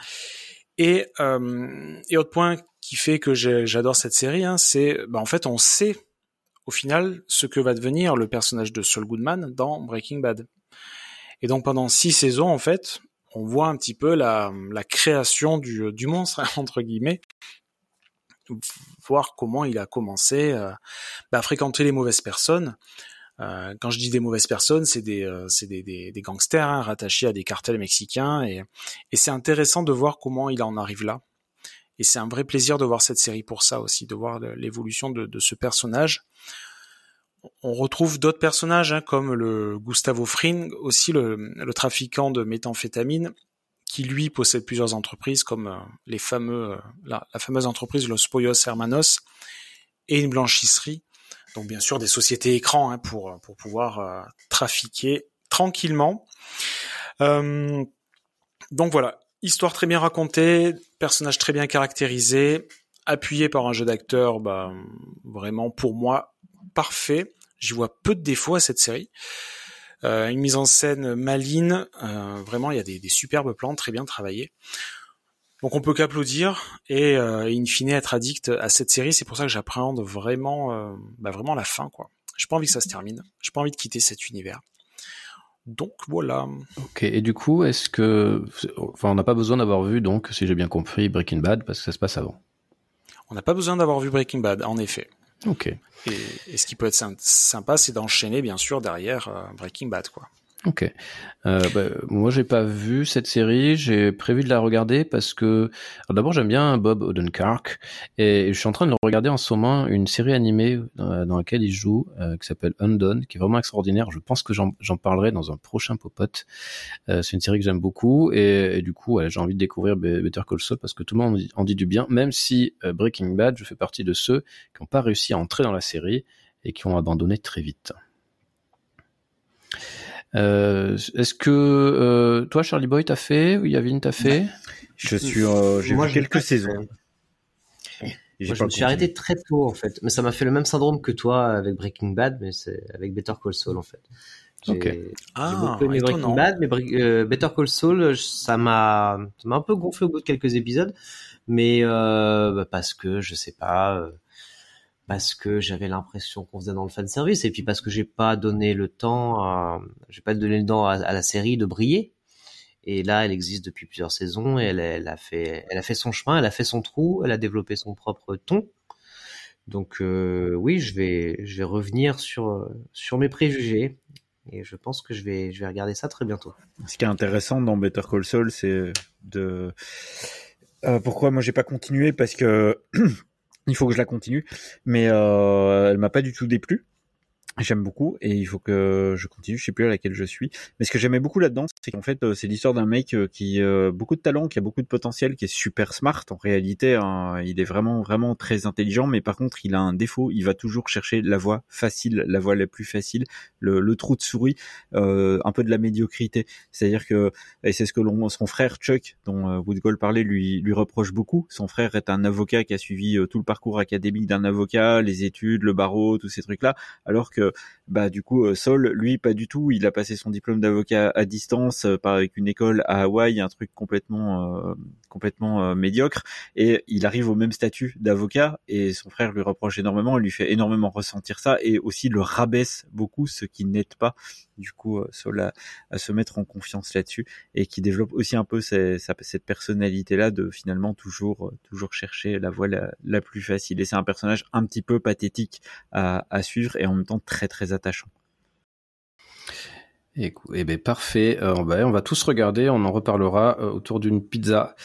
Et, euh, et autre point qui fait que j'adore cette série, hein, c'est bah, en fait on sait au final ce que va devenir le personnage de Saul Goodman dans Breaking Bad. Et donc pendant six saisons en fait, on voit un petit peu la, la création du, du monstre entre guillemets, voir comment il a commencé euh, bah, à fréquenter les mauvaises personnes, euh, quand je dis des mauvaises personnes, c'est des, euh, des, des, des, gangsters hein, rattachés à des cartels mexicains, et, et c'est intéressant de voir comment il en arrive là. Et c'est un vrai plaisir de voir cette série pour ça aussi, de voir l'évolution de, de, ce personnage. On retrouve d'autres personnages hein, comme le Gustavo Fring, aussi le, le, trafiquant de méthamphétamine, qui lui possède plusieurs entreprises comme euh, les fameux, euh, la, la, fameuse entreprise Los Pollos Hermanos et une blanchisserie donc bien sûr des sociétés écrans hein, pour pour pouvoir euh, trafiquer tranquillement. Euh, donc voilà, histoire très bien racontée, personnage très bien caractérisé, appuyé par un jeu d'acteur, bah, vraiment pour moi parfait. J'y vois peu de défauts à cette série. Euh, une mise en scène maline, euh, vraiment il y a des, des, superbes plans très bien travaillés. Donc on peut qu'applaudir et euh, in fine être addict à cette série. C'est pour ça que j'appréhende vraiment, euh, bah vraiment la fin quoi. J'ai pas envie que ça se termine. J'ai pas envie de quitter cet univers. Donc voilà. Ok. Et du coup, est-ce que, enfin, on n'a pas besoin d'avoir vu donc, si j'ai bien compris, Breaking Bad parce que ça se passe avant. On n'a pas besoin d'avoir vu Breaking Bad, en effet. Ok. Et, et ce qui peut être sympa, c'est d'enchaîner bien sûr derrière euh, Breaking Bad, quoi. Ok. Euh, bah, moi, j'ai pas vu cette série. J'ai prévu de la regarder parce que d'abord j'aime bien Bob Odenkirk et je suis en train de le regarder en ce moment une série animée dans, dans laquelle il joue euh, qui s'appelle Undone, qui est vraiment extraordinaire. Je pense que j'en parlerai dans un prochain popote. Euh, c'est une série que j'aime beaucoup et, du coup j'ai envie de découvrir Better Call Saul parce que tout le monde en dit du bien, même si euh, Breaking Bad, je fais partie de ceux qui n'ont pas réussi à entrer dans la série et qui ont abandonné très vite. Euh, Est-ce que euh, toi, Charlie Boy, t'as fait ou Yavin, t'as fait? Je suis, euh, j'ai vu quelques saisons. Moi, je me suis arrêté très tôt en fait, mais ça m'a fait le même syndrome que toi avec Breaking Bad, mais c'est avec Better Call Saul en fait. J'ai okay. ah, beaucoup aimé Breaking Bad, mais euh, Better Call Saul, ça m'a, ça m'a un peu gonflé au bout de quelques épisodes, mais euh, bah, parce que je sais pas, euh, parce que j'avais l'impression qu'on faisait dans le fan service, et puis parce que j'ai pas donné le temps, j'ai pas donné le temps à, à la série de briller. Et là, elle existe depuis plusieurs saisons et elle, elle, a fait, elle a fait son chemin, elle a fait son trou, elle a développé son propre ton. Donc euh, oui, je vais, je vais revenir sur sur mes préjugés et je pense que je vais, je vais regarder ça très bientôt. Ce qui est intéressant dans Better Call Saul, c'est de euh, pourquoi moi j'ai pas continué parce que il faut que je la continue, mais euh, elle m'a pas du tout déplu. J'aime beaucoup et il faut que je continue. Je sais plus à laquelle je suis, mais ce que j'aimais beaucoup là-dedans, c'est qu'en fait, c'est l'histoire d'un mec qui a euh, beaucoup de talent, qui a beaucoup de potentiel, qui est super smart. En réalité, hein, il est vraiment vraiment très intelligent, mais par contre, il a un défaut. Il va toujours chercher la voie facile, la voie la plus facile, le, le trou de souris, euh, un peu de la médiocrité. C'est-à-dire que et c'est ce que l'on, son frère Chuck, dont euh, Woodgall parlait, lui lui reproche beaucoup. Son frère est un avocat qui a suivi euh, tout le parcours académique d'un avocat, les études, le barreau, tous ces trucs-là, alors que bah du coup Saul lui pas du tout. Il a passé son diplôme d'avocat à distance euh, avec une école à Hawaï un truc complètement euh, complètement euh, médiocre. Et il arrive au même statut d'avocat et son frère lui reproche énormément lui fait énormément ressentir ça et aussi le rabaisse beaucoup ce qui n'aide pas du coup Saul à, se mettre en confiance là-dessus et qui développe aussi un peu cette, personnalité là de finalement toujours toujours chercher la voie la, la plus facile. Et c'est un personnage un petit peu pathétique à, à suivre et en même temps très très attachant. Et, eh ben parfait. Euh, on, va, on va tous regarder. On en reparlera euh, autour d'une pizza.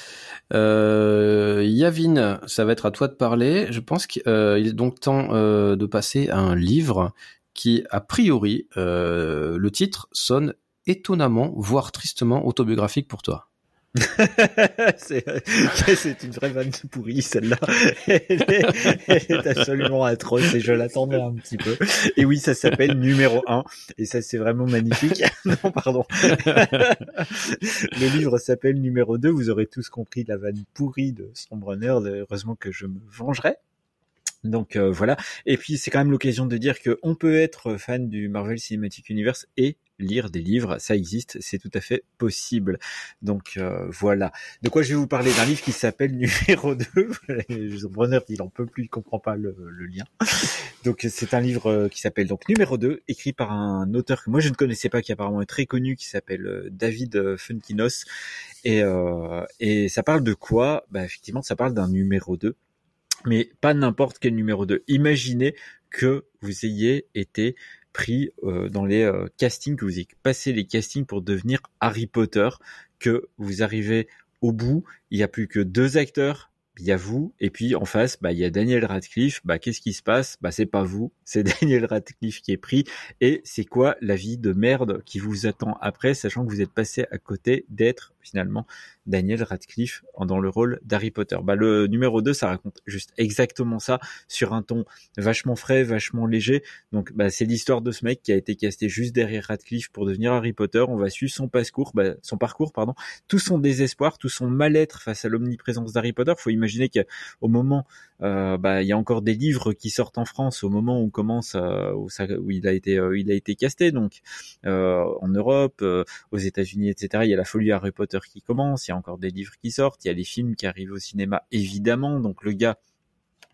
Euh, Yavin, ça va être à toi de parler. Je pense qu'il est donc temps de passer à un livre qui, a priori, le titre sonne étonnamment, voire tristement autobiographique pour toi. c'est une vraie vanne pourrie celle-là. Elle, est absolument atroce et je l'attendais un petit peu. Et oui, ça s'appelle numéro 1 et ça c'est vraiment magnifique. non, pardon. Le livre s'appelle numéro 2. Vous aurez tous compris la vanne pourrie de Sombrunner. Heureusement que je me vengerai. Donc euh, voilà. Et puis c'est quand même l'occasion de dire que on peut être fan du Marvel Cinematic Universe et lire des livres, ça existe, c'est tout à fait possible. Donc euh, voilà. De quoi je vais vous parler? D'un livre qui s'appelle numéro 2. Brenner, il en peut plus, il comprend pas le, lien. Donc c'est un livre euh, qui s'appelle donc numéro 2, écrit par un auteur que moi je ne connaissais pas, qui apparemment est très connu, qui s'appelle euh, David Funkinos. Et, euh, et ça parle de quoi? Bah effectivement, ça parle d'un numéro 2 mais pas n'importe quel numéro 2. Imaginez que vous ayez été pris euh, dans les euh, castings, que vous ayez passé les castings pour devenir Harry Potter, que vous arrivez au bout, il n'y a plus que deux acteurs, il y a vous, et puis en face, bah, il y a Daniel Radcliffe. Bah, qu'est-ce qui se passe? Bah, c'est pas vous, c'est Daniel Radcliffe qui est pris. Et c'est quoi la vie de merde qui vous attend après, sachant que vous êtes passé à côté d'être finalement Daniel Radcliffe dans le rôle d'Harry Potter. Bah, le numéro 2, ça raconte juste exactement ça sur un ton vachement frais, vachement léger. Donc, bah, c'est l'histoire de ce mec qui a été casté juste derrière Radcliffe pour devenir Harry Potter. On va suivre son parcours, bah, son parcours, pardon, tout son désespoir, tout son mal-être face à l'omniprésence d'Harry Potter. Faut imaginer qu'au moment euh, bah, il y a encore des livres qui sortent en France au moment où commence euh, où il a été euh, il a été casté donc en Europe, aux États-Unis, etc. Il y a la folie Harry Potter qui commence, il y a encore des livres qui sortent, il y a les films qui arrivent au cinéma évidemment. Donc le gars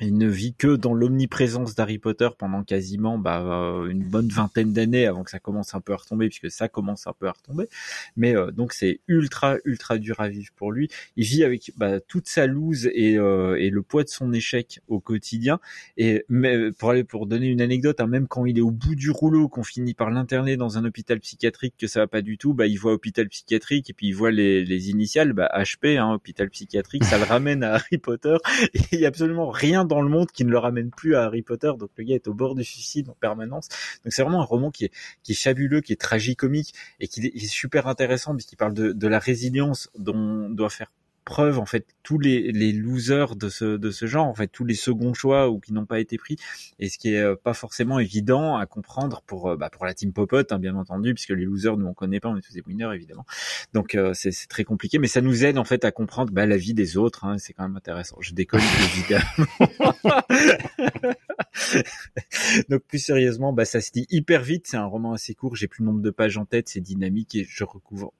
il ne vit que dans l'omniprésence d'Harry Potter pendant quasiment bah, euh, une bonne vingtaine d'années avant que ça commence un peu à retomber, puisque ça commence un peu à retomber. Mais euh, donc c'est ultra ultra dur à vivre pour lui. Il vit avec bah, toute sa loose et, euh, et, le poids de son échec au quotidien. Et mais pour aller pour donner une anecdote, hein, même quand il est au bout du rouleau, qu'on finit par l'interner dans un hôpital psychiatrique, que ça va pas du tout, bah il voit hôpital psychiatrique et puis il voit les, les initiales, bah HP, hein, hôpital psychiatrique, ça le ramène à Harry Potter. Et il y a absolument rien dans le monde qui ne le ramène plus à Harry Potter. Donc le gars est au bord du suicide en permanence. Donc c'est vraiment un roman qui est, qui fabuleux, qui est tragicomique et qui est super intéressant puisqu'il parle de, de la résilience dont doit faire preuve en fait tous les, les losers de ce de ce genre en fait tous les seconds choix ou qui n'ont pas été pris. Et ce qui est euh, pas forcément évident à comprendre pour euh, bah, pour la team Popote hein, bien entendu puisque les losers nous on connaît pas on est tous des winners évidemment. Donc euh, c'est très compliqué mais ça nous aide en fait à comprendre bah, la vie des autres hein, c'est quand même intéressant. Je déconne évidemment donc plus sérieusement bah ça se dit hyper vite c'est un roman assez court j'ai plus le nombre de pages en tête c'est dynamique et je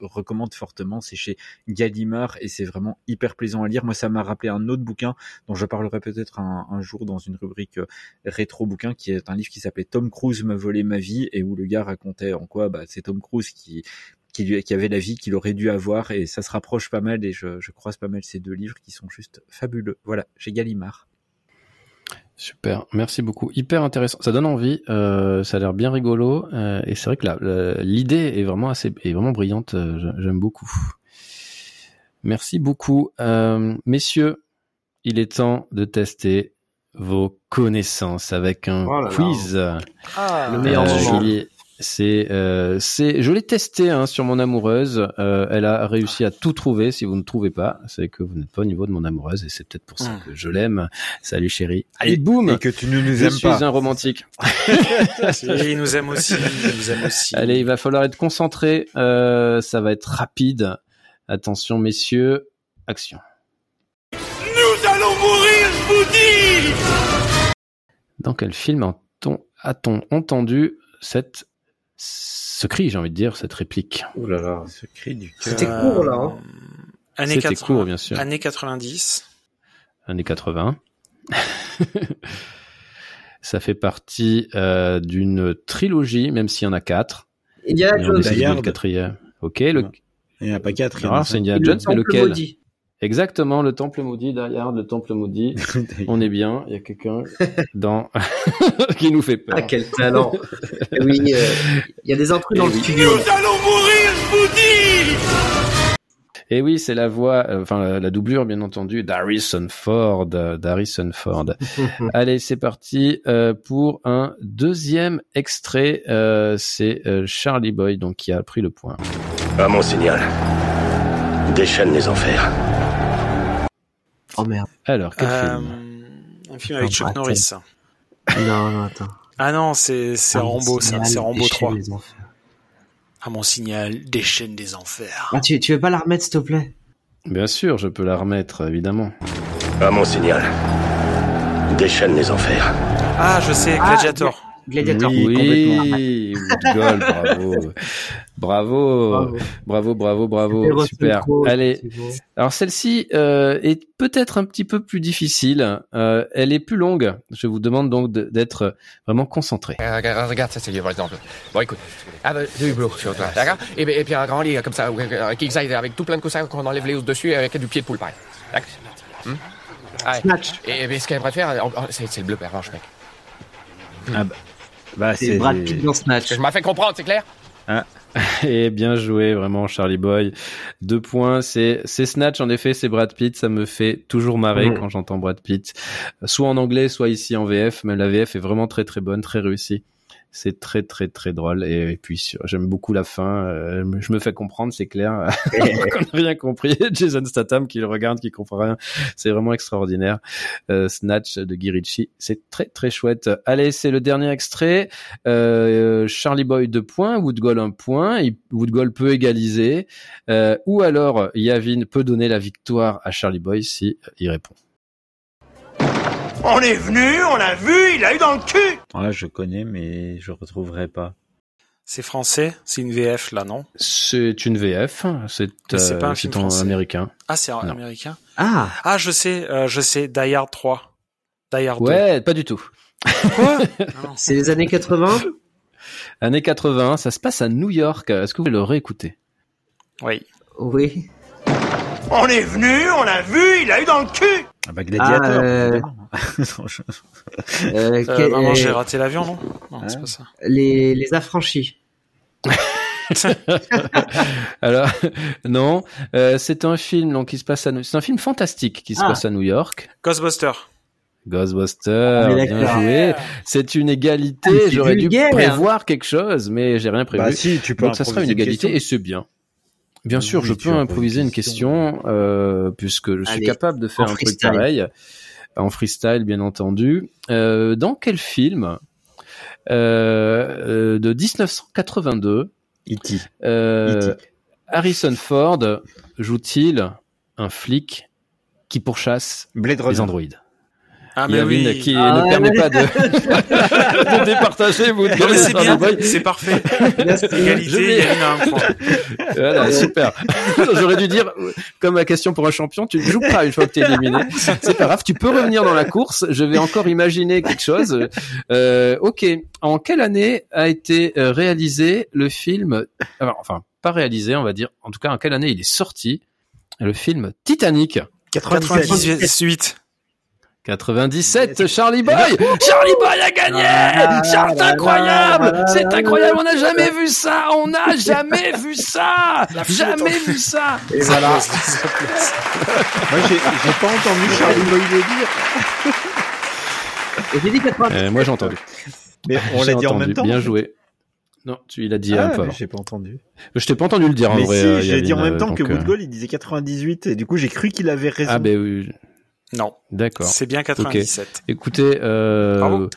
recommande fortement c'est chez Gallimard et c'est vraiment hyper plaisant à lire. Moi, ça m'a rappelé un autre bouquin dont je parlerai peut-être un, jour dans une rubrique euh, rétro bouquin, qui est un livre qui s'appelait Tom Cruise m'a volé ma vie et où le gars racontait en quoi bah, c'est Tom Cruise qui qui, lui, qui avait la vie qu'il aurait dû avoir et ça se rapproche pas mal et je, je croise pas mal ces deux livres qui sont juste fabuleux. Voilà, j'ai Gallimard. Super, merci beaucoup. Hyper intéressant. Ça donne envie. Euh, ça a l'air bien rigolo euh, et c'est vrai que l'idée est vraiment assez, est vraiment brillante. J'aime beaucoup. Merci beaucoup. Euh, messieurs, il est temps de tester vos connaissances avec un oh quiz. Ah, le meilleur euh, C'est, euh, c'est, je l'ai testé hein, sur mon amoureuse. Euh, elle a réussi à tout trouver. Si vous ne trouvez pas, c'est que vous n'êtes pas au niveau de mon amoureuse et c'est peut-être pour ça hmm. que je l'aime. Salut chérie. Allez, boum. Et que tu ne nous je aimes pas. Je suis un romantique. il nous aime aussi. Il nous aime aussi. Allez, il va falloir être concentré. Euh, ça va être rapide. Attention, messieurs, action. Nous allons mourir, je vous dis Dans quel film a-t-on entendu cette ce cri, j'ai envie de dire, cette réplique Ouh là là, ce cri du cœur. C'était court là. Hein Année C'était court, bien sûr. Années 90. Années 80. Ça fait partie euh, d'une trilogie, même s'il y en a quatre. Il y a le quatrième. Ok, le, il n'y en a pas quatre. Ah, c'est Indiana Jones, mais lequel? Exactement, le temple maudit, derrière le temple maudit. On est bien, il y a quelqu'un dans qui nous fait peur. Ah, quel talent Oui, euh, il y a des intrus dans le studio. Nous allons mourir, je vous dis et oui, c'est la voix, euh, enfin la, doublure bien entendu d'Harrison Ford, d'Harrison Ford. Allez, c'est parti euh, pour un deuxième extrait. c'est Charlie Boy donc qui a pris le point. À mon signal, déchaîne les enfers. Oh merde. Alors, quel euh, film Un film avec Chuck Norris. Non, non, attends. Ah non, c'est c'est Rambo, ça, c'est Rambo 3. À mon signal, déchaîne des enfers. Ah, tu, tu veux pas la remettre, s'il te plaît? Bien sûr, je peux la remettre, évidemment. À mon signal, déchaîne les enfers. Ah, je sais, Gladiator. Gladiator. Oui, Woodgall, bravo. bravo. Bravo, bravo, bravo, super. Allez. Alors celle-ci euh, est peut-être un petit peu plus difficile. Euh, elle est plus longue. Je vous demande donc d'être vraiment concentré. Euh, regarde, ça c'est le par exemple. Bon écoute, ah, bah, deux hublots sur toi, d'accord et, et, puis un grand lit comme ça, qui avec tout plein de coussins qu'on enlève les os dessus avec du pied de poule pareil. D'accord hmm? Snatch. Et, et ce qu'elle préfère, c'est le bleu pervenche, mec. Ah bah. Bah, c'est Brad Pitt dans Snatch. Je m'en fais comprendre, c'est clair ah. Et bien joué, vraiment, Charlie Boy. Deux points, c'est c'est Snatch en effet, c'est Brad Pitt. Ça me fait toujours marrer mmh. quand j'entends Brad Pitt, soit en anglais, soit ici en VF. Mais la VF est vraiment très très bonne, très réussie c'est très très très drôle. Et, puis j'aime beaucoup la fin euh, je me fais comprendre c'est clair. On n'a rien compris. Jason Statham qui le regarde qui comprend rien. C'est vraiment extraordinaire. Euh, Snatch de Guy c'est très très chouette. Allez c'est le dernier extrait. Euh, Charlie Boy 2 points. Woodgall 1 point. Woodgall peut égaliser. Ou alors Yavin peut donner la victoire à Charlie Boy si il répond On est venu, on l'a vu, il a eu dans le cul Ouais, je connais, mais je retrouverai pas. C'est français, c'est une VF là, non? C'est une VF, c'est c'est pas un euh, film français. américain. Ah, c'est américain? Ah, Ah, je sais, euh, je sais, Die Hard 3. Die Hard Ouais, pas du tout. 2. Quoi c'est les années 80 Années 80, ça se passe à New York. Est-ce que vous le réécouter Oui. Oui. On est venu, on l'a vu, il a eu dans le cul Ah bah Gladiator. Ah, euh. Non, Euh, Euh, j'ai raté l'avion, non? Non, c'est Ouais. pas ça. les, les affranchis. Alors non, euh, c'est un film donc qui se passe à New- c'est un film fantastique qui se Ah. passe à New York. Ghostbuster. Ghostbusters, est bien joué. C'est une Ah, égalité. c'est J'aurais dû prévoir quelque chose, mais j'ai rien prévu. Bah si, tu peux donc ça sera une égalité question. et c'est bien. Bien Oui, sûr, je peux improviser une une question euh, puisque je suis Allez, capable de faire un truc freestyle. pareil en freestyle, bien entendu. Euh, dans quel film euh, de 1982 E.T. euh, E.T. Harrison Ford joue-t-il un flic qui pourchasse Blade les androïdes? Ah, mais Yavin oui. qui Ah, ne permet pas de, de départager vous Non, mais c'est bien, c'est parfait. Égalité, Yavin a un point. Voilà, super. J'aurais dû dire, comme la question pour un champion, tu ne joues pas une fois que tu es éliminé. C'est pas grave, tu peux revenir dans la course. Je vais encore imaginer quelque chose. Euh, ok. En quelle année a été euh, réalisé le film Enfin, pas réalisé, on va dire. En tout cas, en quelle année il est sorti le film Titanic? 97. 98. 97, Charlie Boy Charlie Boy a gagné Ah, C'est incroyable C'est incroyable On n'a jamais vu ça On n'a jamais vu ça Jamais vu ça Et voilà. Moi, j'ai pas entendu Charlie Boy le dire. Et j'ai dit 80. Euh, Moi j'ai entendu. Mais on l'a dit en même temps. Bien joué. Non, tu il a dit Ah, un peu j'ai pas entendu. Je t'ai pas entendu le dire en mais vrai. si, euh, j'ai dit en même temps euh, que donc, euh, Woodgall, il disait 98, et du coup, j'ai cru qu'il avait raison. Ah ben oui, Non, d'accord. c'est bien 97. Écoutez, euh,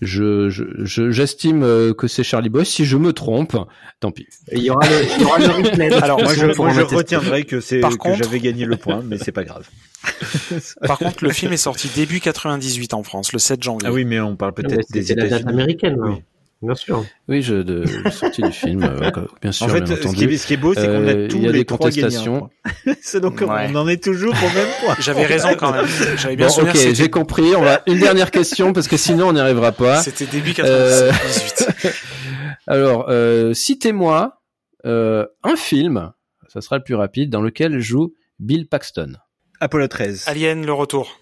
je je- je- j'estime euh, que c'est Charlie Boy. Si je me trompe, tant pis. Et Il y aura le, il y aura le replay. Alors, moi, je, moi, retiendrai que c'est, Par que contre- j'avais gagné le point, mais c'est pas grave. Par contre, le film est sorti début 98 en France, le 7 janvier. Ah oui, mais on parle peut-être des C'était la date États-Unis. américaine, Oui. Bien sûr. Oui, je de la sortie du film, euh, bien sûr, En fait, bien ce qui, entendu. est, ce qui est beau, c'est qu'on Euh, a tous il y a les des trois contestations. c'est donc, Ouais. on en est toujours au même point. J'avais raison quand même. J'avais bien Bon, ok, j'ai compris. On va une dernière question parce que sinon on n'y arrivera pas. c'était début Euh, 98. Alors, euh, citez-moi euh, un film, ça sera le plus rapide, dans lequel joue Bill Paxton. Apollo 13. Alien, le retour.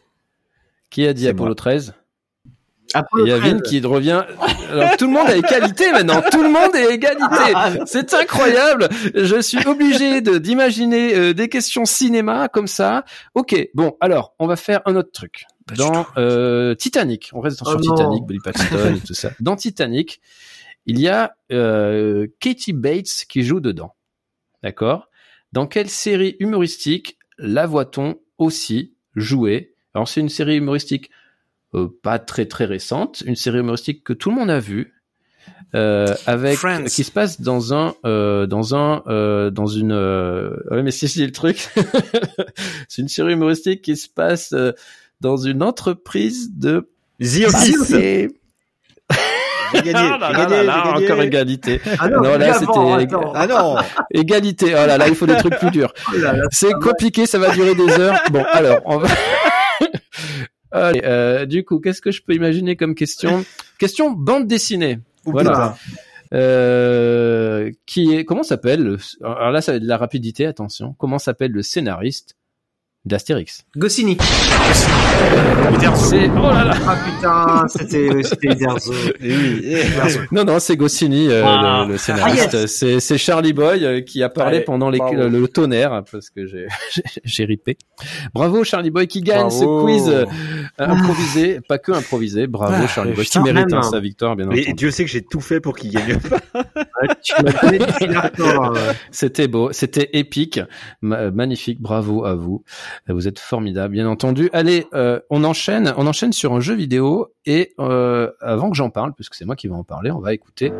Qui a dit Apollo moi. 13 Apollo Il y a Vin 13. qui revient. Alors tout le monde a égalité maintenant. Tout le monde est égalité. C'est incroyable. Je suis obligé de d'imaginer euh, des questions cinéma comme ça. Ok. Bon, alors on va faire un autre truc. Pas Dans euh, Titanic, on reste sur Oh non. Titanic, Billy Paxton et tout ça. Dans Titanic, il y a euh, Katie Bates qui joue dedans. D'accord? Dans quelle série humoristique la voit-on aussi jouer? Alors c'est une série humoristique euh, pas très très récente, une série humoristique que tout le monde a vue, euh, avec Friends. qui se passe dans un euh, dans un euh, dans une euh... ouais mais si c'est le truc, c'est une série humoristique qui se passe euh, dans une entreprise de The Office. gagné, Ah là là là, gagné. encore égalité. Ah non, Non, là, c'était-. Ah non Égalité. Oh là là, il faut des trucs plus durs. Oh. C'est compliqué, ça va durer des heures. Bon, alors, on va. Allez, euh, du coup, qu'est-ce que je peux imaginer comme question Question bande dessinée. Ou Voilà. Euh, qui est comment s'appelle le- Alors là, ça va être de la rapidité. Attention. Comment s'appelle le scénariste d'Astérix Goscinny. C'est oh là là. Ah putain, c'était c'était Uderzo. Eh oui, eh. Non non, c'est Goscinny euh, Ah. le, le scénariste. Ah, yes. C'est c'est Charlie Boy euh, qui a parlé Allez, pendant les, le, le tonnerre parce que j'ai j'ai- j'ai ripé. Bravo Charlie Boy qui gagne ce quiz euh, improvisé, pas que improvisé. Bravo Ah, Charlie Boy qui mérite hein, sa victoire bien Mais entendu. Dieu sait que j'ai tout fait pour qu'il gagne euh. C'était beau, c'était épique, Ma- magnifique. Bravo à vous. Vous êtes formidable, bien entendu. Allez, euh, on enchaîne, on enchaîne sur un jeu vidéo et euh, avant que j'en parle, puisque c'est moi qui vais en parler, on va écouter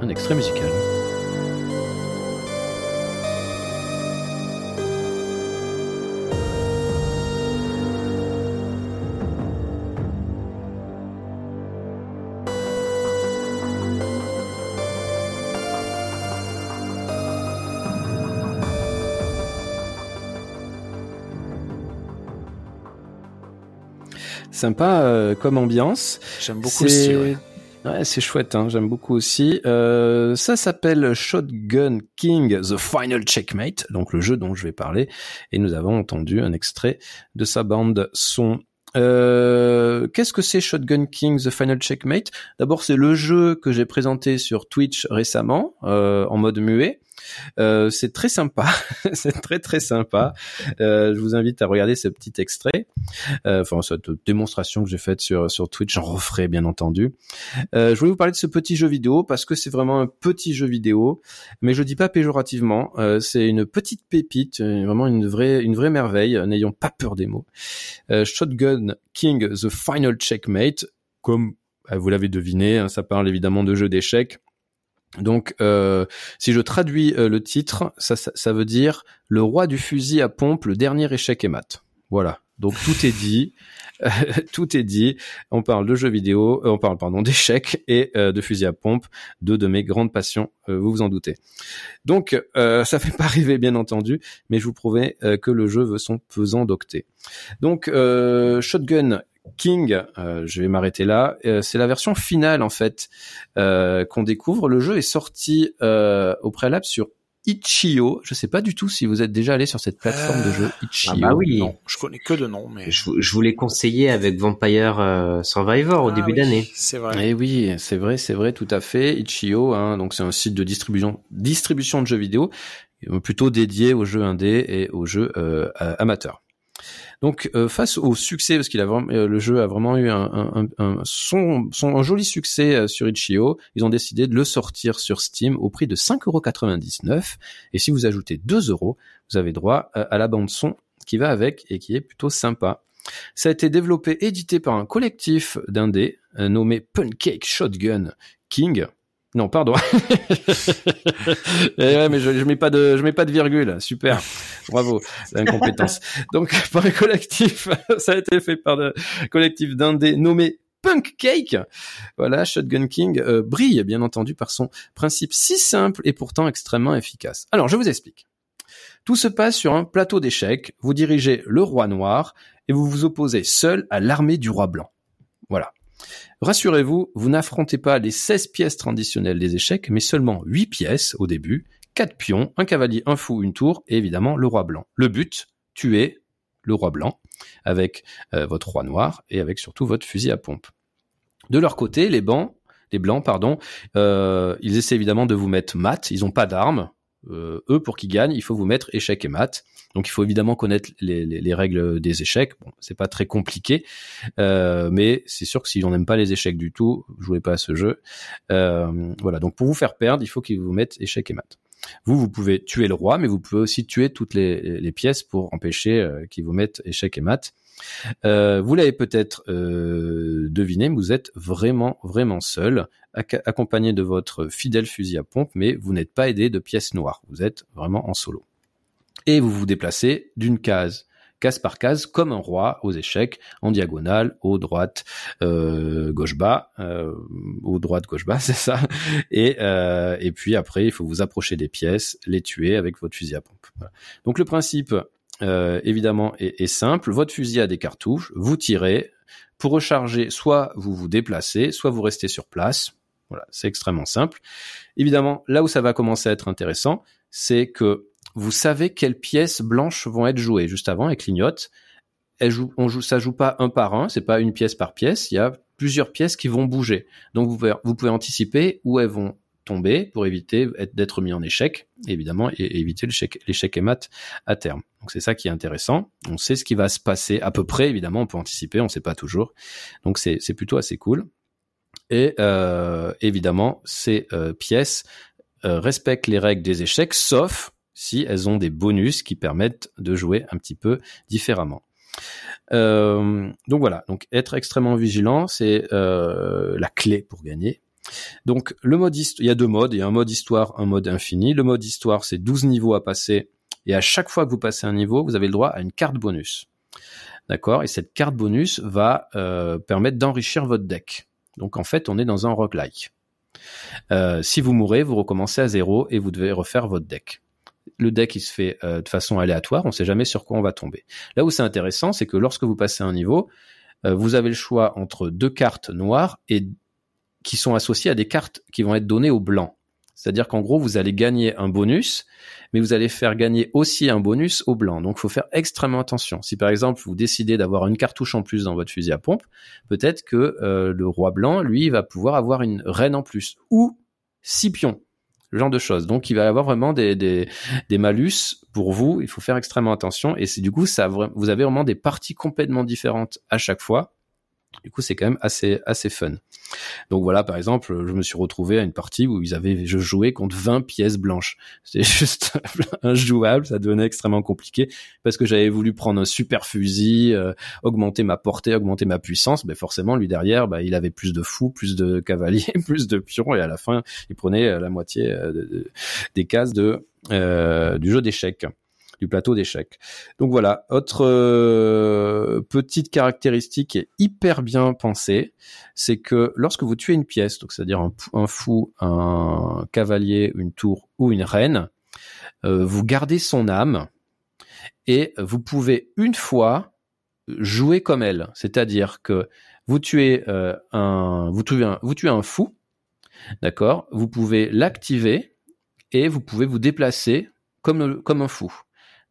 un extrait musical. Sympa euh, comme ambiance. J'aime beaucoup le style. ouais. Ouais, c'est chouette, hein, j'aime beaucoup aussi. Euh, ça s'appelle Shotgun King The Final Checkmate, donc le jeu dont je vais parler, et nous avons entendu un extrait de sa bande son. Euh, Qu'est-ce que c'est Shotgun King The Final Checkmate? D'abord, c'est le jeu que j'ai présenté sur Twitch récemment, euh, en mode muet. Euh, c'est très sympa, c'est très très sympa. Euh, je vous invite à regarder ce petit extrait, euh, enfin cette démonstration que j'ai faite sur sur Twitch. J'en referai bien entendu. Euh, je voulais vous parler de ce petit jeu vidéo parce que c'est vraiment un petit jeu vidéo, mais je dis pas péjorativement. Euh, c'est une petite pépite, vraiment une vraie une vraie merveille. N'ayons pas peur des mots. Shotgun King The Final Checkmate, comme vous l'avez deviné, hein, ça parle évidemment de jeux d'échecs. Donc, euh, si je traduis euh, le titre, ça, veut dire le roi du fusil à pompe, le dernier échec et mat. Voilà. Donc tout est dit, tout est dit. On parle de jeux vidéo, euh, on parle pardon d'échecs et de fusil à pompe, deux de mes grandes passions, vous vous en doutez. Donc ça fait pas rêver bien entendu, mais je vous prouvais que le jeu veut son pesant d'octet. Donc Shotgun King, euh, je vais m'arrêter là. Euh, c'est la version finale en fait euh, qu'on découvre. Le jeu est sorti au préalable sur Itch.io. Je sais pas du tout si vous êtes déjà allé sur cette plateforme de jeu Itch.io. Ah bah oui. Non, je connais que de nom, mais je, je vous l'ai conseillé avec Vampire Survivor au ah, début oui, d'année. C'est vrai. Et oui, c'est vrai, c'est vrai, tout à fait. Itch.io, hein, donc c'est un site de distribution, distribution de jeux vidéo, plutôt dédié aux jeux indés et aux jeux euh, amateurs. Donc euh, face au succès, parce qu'il a vraiment, euh, le jeu a vraiment eu un, son, un joli succès euh, sur Itch.io, ils ont décidé de le sortir sur Steam au prix de 5,99€. Et si vous ajoutez 2 euros, vous avez droit à la bande son qui va avec et qui est plutôt sympa. Ça a été développé, édité par un collectif d'indés nommé Pancake Shotgun King. Non, pardon. Eh ouais, mais je, je mets pas de, je mets pas de virgule. Super, bravo, l'incompétence. Donc par un collectif, ça a été fait par un collectif d'indés nommé Punk Cake. Voilà, Shotgun King euh, brille bien entendu par son principe si simple et pourtant extrêmement efficace. Alors je vous explique. Tout se passe sur un plateau d'échecs. Vous dirigez le roi noir et vous vous opposez seul à l'armée du roi blanc. Voilà. Rassurez-vous, vous, n'affrontez pas les 16 pièces traditionnelles des échecs, mais seulement 8 pièces au début, 4 pions, un cavalier, un fou, une tour, et évidemment le roi blanc. Le but, tuer le roi blanc, avec euh, votre roi noir, et avec surtout votre fusil à pompe. De leur côté, les bancs, les blancs, pardon, euh, ils essaient évidemment de vous mettre mat, ils n'ont pas d'armes, euh, eux, pour qu'ils gagnent, il faut vous mettre échec et mat. Donc il faut évidemment connaître les, les, les règles des échecs. Bon, c'est pas très compliqué, euh, mais c'est sûr que si on n'aime pas les échecs du tout, jouez pas à ce jeu. Euh, voilà. Donc pour vous faire perdre, il faut qu'ils vous mettent échec et mat. Vous, vous pouvez tuer le roi, mais vous pouvez aussi tuer toutes les, pièces pour empêcher qu'ils vous mettent échec et mat. Euh, vous l'avez peut-être deviné, vous êtes vraiment, vraiment seul, accompagné de votre fidèle fusil à pompe, mais vous n'êtes pas aidé de pièces noires. Vous êtes vraiment en solo. Et vous vous déplacez d'une case case par case, comme un roi aux échecs, en diagonale, haut, droite, euh, gauche bas, euh, haut, droite, gauche bas, c'est ça. Et, euh, et puis après, il faut vous approcher des pièces, les tuer avec votre fusil à pompe. Donc le principe, euh, évidemment, est, est, simple. Votre fusil a des cartouches, vous tirez. Pour recharger, soit vous vous déplacez, soit vous restez sur place. Voilà, c'est extrêmement simple. Évidemment, là où ça va commencer à être intéressant, c'est que vous savez quelles pièces blanches vont être jouées. Juste avant, elles clignotent. Elles jouent, on joue, ça joue pas un par un, c'est pas une pièce par pièce. Il y a plusieurs pièces qui vont bouger. Donc vous pouvez, vous pouvez anticiper où elles vont tomber pour éviter d'être mis en échec, évidemment, et éviter l'échec et mat à terme. Donc c'est ça qui est intéressant. On sait ce qui va se passer à peu près, évidemment, on peut anticiper, on sait pas toujours. Donc c'est plutôt assez cool. Et euh, évidemment, ces euh, pièces euh, respectent les règles des échecs, sauf si elles ont des bonus qui permettent de jouer un petit peu différemment. Donc voilà, donc être extrêmement vigilant, c'est la clé pour gagner. Donc le mode il y a deux modes, il y a un mode histoire, un mode infini. Le mode histoire, c'est 12 niveaux à passer et à chaque fois que vous passez un niveau, vous avez le droit à une carte bonus. D'accord? Et cette carte bonus va permettre d'enrichir votre deck. Donc en fait, on est dans un roguelike. Euh, si vous mourrez, vous recommencez à zéro et vous devez refaire votre deck le deck il se fait euh, de façon aléatoire, on sait jamais sur quoi on va tomber. Là où c'est intéressant, c'est que lorsque vous passez un niveau, euh, vous avez le choix entre deux cartes noires et qui sont associées à des cartes qui vont être données au blanc. C'est-à-dire qu'en gros, vous allez gagner un bonus, mais vous allez faire gagner aussi un bonus au blanc. Donc, il faut faire extrêmement attention. Si par exemple, vous décidez d'avoir une cartouche en plus dans votre fusil à pompe, peut-être que euh, le roi blanc, lui, va pouvoir avoir une reine en plus ou six pions. Le genre de choses. Donc, il va avoir vraiment des malus pour vous. Il faut faire extrêmement attention. Et c'est du coup, ça, vous avez vraiment des parties complètement différentes à chaque fois. Du coup, c'est quand même assez assez fun. Donc voilà, par exemple, je me suis retrouvé à une partie où ils avaient, je jouais contre 20 pièces blanches. C'était juste injouable, ça devenait extrêmement compliqué parce que j'avais voulu prendre un super fusil, euh, augmenter ma portée, augmenter ma puissance. Mais forcément, lui derrière, bah, il avait plus de fous, plus de cavaliers, plus de pions et à la fin, il prenait euh, la moitié euh, des cases de du jeu d'échecs du plateau d'échecs. Donc voilà, autre euh, petite caractéristique hyper bien pensée, c'est que lorsque vous tuez une pièce, donc c'est-à-dire un, fou, un cavalier, une tour ou une reine, euh, vous gardez son âme et vous pouvez une fois jouer comme elle, c'est-à-dire que vous tuez euh, un, fou, d'accord, vous pouvez l'activer et vous pouvez vous déplacer comme un fou.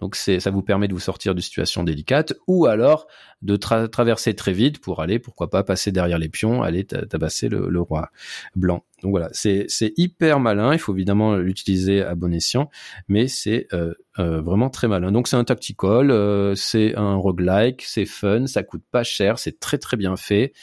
Donc c'est ça vous permet de vous sortir de situations délicates ou alors de traverser très vite pour aller pourquoi pas passer derrière les pions, aller tabasser le, roi blanc. Donc voilà, c'est c'est hyper malin. Il faut évidemment l'utiliser à bon escient, mais c'est euh, euh, vraiment très malin. Donc c'est un tactical, euh, c'est un roguelike, c'est fun, ça coûte pas cher, c'est très très bien fait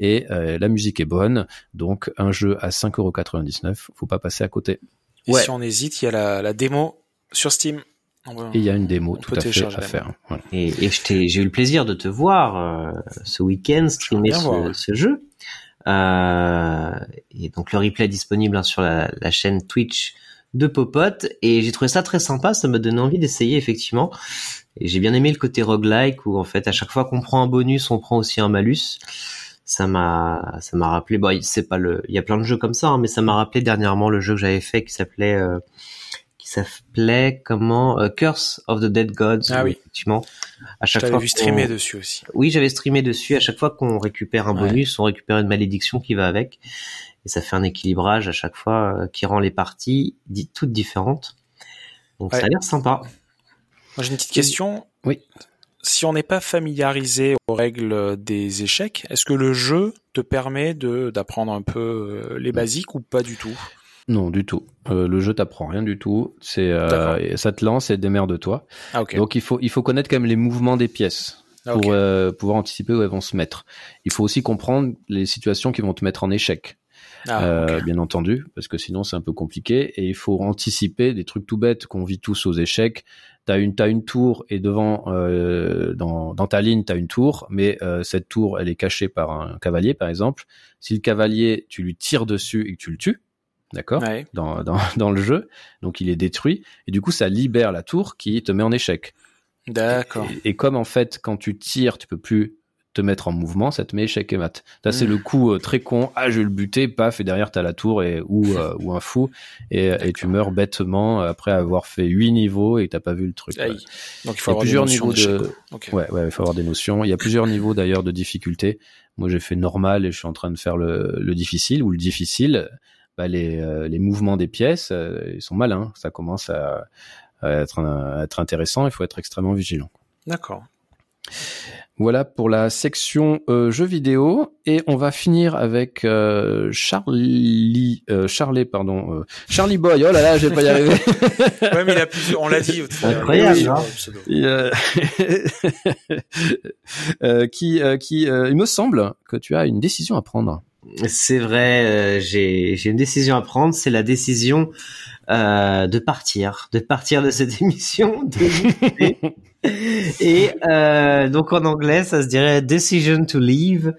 et la musique est bonne. Donc un jeu à 5,99€, faut pas passer à côté. Et si on hésite, il y a la, la démo sur Steam. Et il y a une démo tout à fait à faire. Et, et j'ai eu le plaisir de te voir euh, ce week-end streamer ce, ce, jeu. Euh, et donc le replay est disponible hein, sur la, la, chaîne Twitch de Popote. Et j'ai trouvé ça très sympa, ça m'a donné envie d'essayer effectivement. Et j'ai bien aimé le côté roguelike où en fait à chaque fois qu'on prend un bonus, on prend aussi un malus. Ça m'a, ça m'a rappelé. Bon, c'est pas le, il y a plein de jeux comme ça, hein, mais ça m'a rappelé dernièrement le jeu que j'avais fait qui s'appelait euh, s'appelait comment euh, Curse of the Dead Gods. Ah oui. Effectivement. À chaque fois vu streamer dessus aussi. Oui, j'avais streamé dessus. À chaque fois qu'on récupère un bonus, on récupère une malédiction qui va avec, et ça fait un équilibrage à chaque fois euh, qui rend les parties toutes différentes. Donc ça a l'air sympa. Moi j'ai une petite question. Oui. Si on n'est pas familiarisé aux règles des échecs, est-ce que le jeu te permet de d'apprendre un peu euh, les basiques ou pas du tout? Non, du tout. Euh, le jeu t'apprend rien du tout. C'est euh, ça te lance et de toi Ah, Donc il faut il faut connaître quand même les mouvements des pièces ah, pour euh, pouvoir anticiper où elles vont se mettre. Il faut aussi comprendre les situations qui vont te mettre en échec. Ah, euh, bien entendu, parce que sinon c'est un peu compliqué et il faut anticiper des trucs tout bêtes qu'on vit tous aux échecs. T'as une t'as une tour et devant euh, dans dans ta ligne t'as une tour, mais euh, cette tour elle est cachée par un cavalier par exemple. Si le cavalier tu lui tires dessus et que tu le tues, d'accord, dans, dans, dans le jeu. Donc il est détruit et du coup ça libère la tour qui te met en échec. D'accord. Et, comme en fait quand tu tires, tu peux plus te mettre en mouvement, ça te met échec et mat. Là c'est hmm. le coup euh, très con, ah je vais le buter, paf et derrière t'as la tour et ou euh, ou un fou et, et tu meurs bêtement après avoir fait huit niveaux et t'as pas vu le truc. Donc il faut avoir plusieurs niveaux de. Ouais ouais, il faut avoir des notions. Il y a plusieurs niveaux d'ailleurs de difficulté. Moi j'ai fait normal et je suis en train de faire le, le difficile ou le difficile bah, les, euh, les mouvements des pièces, euh, ils sont malins. Ça commence à, être, à être intéressant. Il faut être extrêmement vigilant. D'accord. Voilà pour la section euh, jeux vidéo et on va finir avec euh, Charlie, euh, Charlie pardon, euh, Charlie Boy. Oh là là, je vais pas y arriver. ouais, mais il a plus, on l'a dit. Incroyable. Hein. qui, qui, il me semble que tu as une décision à prendre. C'est vrai, euh, j'ai une décision à prendre, c'est la décision euh, de partir, de partir de cette émission. et euh, donc en anglais, ça se dirait decision to leave.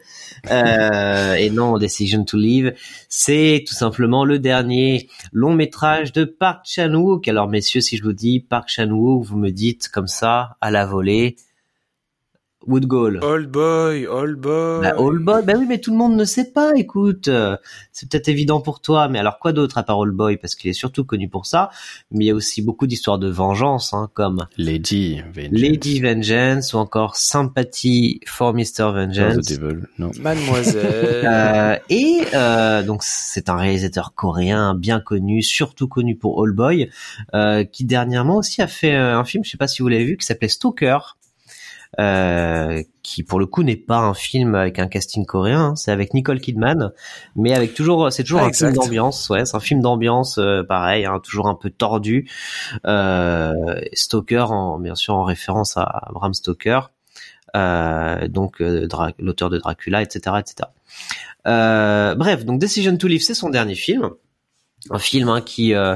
Euh, et non, decision to leave, c'est tout simplement le dernier long métrage de Park Chan-wook. Alors messieurs, si je vous dis Park Chan-wook, vous me dites comme ça à la volée Wood Goal. Old Boy, Old Boy. Bah, Old Boy, bah oui, mais tout le monde ne sait pas, écoute. Euh, C'est peut-être évident pour toi, mais alors quoi d'autre à part Old Boy? Parce qu'il est surtout connu pour ça, mais il y a aussi beaucoup d'histoires de vengeance, hein, comme Lady Vengeance. Lady Vengeance ou encore Sympathy for Mr. Oh, Vengeance. the Devil, non. Mademoiselle. Euh, et euh, donc c'est un réalisateur coréen bien connu, surtout connu pour All Boy, euh, qui dernièrement aussi a fait euh, un film, je sais pas si vous l'avez vu, qui s'appelait Stalker. Euh, qui pour le coup n'est pas un film avec un casting coréen, hein, c'est avec Nicole Kidman, mais avec toujours, c'est toujours Ah, un film d'ambiance, ouais, c'est un film d'ambiance, euh, pareil, hein, toujours un peu tordu. Euh, Stoker, en, bien sûr en référence à Bram Stoker, euh, donc euh, l'auteur de Dracula, etc., etc. Euh, bref, donc Decision to Live, c'est son dernier film, un film hein, qui euh,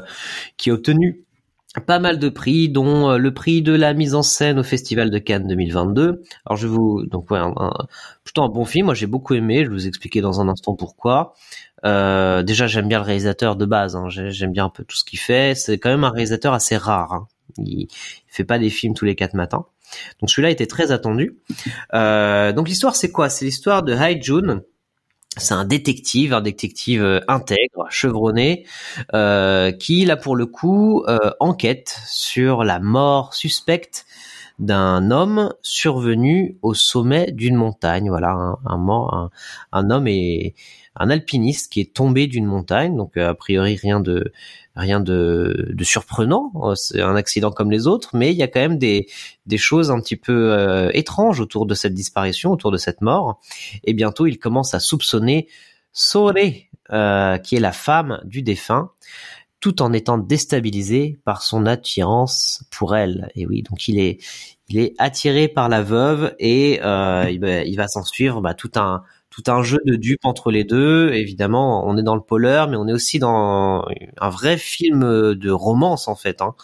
qui a obtenu pas mal de prix, dont euh, le prix de la mise en scène au Festival de Cannes 2022. Alors je vous donc ouais, un, plutôt un bon film. Moi j'ai beaucoup aimé. Je vais vous expliquer dans un instant pourquoi. Euh, déjà j'aime bien le réalisateur de base. hein. J'ai- J'aime bien un peu tout ce qu'il fait. C'est quand même un réalisateur assez rare. hein. Il, il fait pas des films tous les quatre matins. Donc celui-là était très attendu. Euh, donc l'histoire c'est quoi? C'est l'histoire de Hai Jun. C'est un détective, un détective euh, intègre, chevronné, euh, qui là pour le coup euh, enquête sur la mort suspecte d'un homme survenu au sommet d'une montagne. Voilà, un, un un, un homme et un alpiniste qui est tombé d'une montagne. Donc euh, a priori rien de rien de, surprenant. Euh, C'est un accident comme les autres, mais il y a quand même des des choses un petit peu euh, étranges autour de cette disparition, autour de cette mort. Et bientôt il commence à soupçonner Sore, qui est la femme du défunt tout en étant déstabilisé par son attirance pour elle. Et oui, donc il est, il est attiré par la veuve et il va, va s'en suivre bah, tout un tout un jeu de dupes entre les deux. Évidemment, on est dans le polar, mais on est aussi dans un vrai film de romance en fait, hein.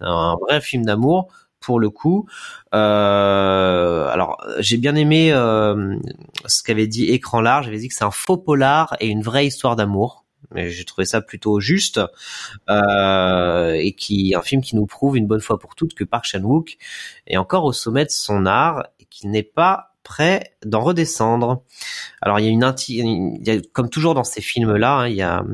un vrai film d'amour pour le coup. Euh, alors, j'ai bien aimé euh, ce qu'avait dit Écran Large. J'avais dit que c'est un faux polar et une vraie histoire d'amour. Mais j'ai trouvé ça plutôt juste euh, et qui un film qui nous prouve une bonne fois pour toutes que Park Chan Wook est encore au sommet de son art et qu'il n'est pas prêt d'en redescendre. Alors il y a une inti- il y a, comme toujours dans ces films-là, hein, il y a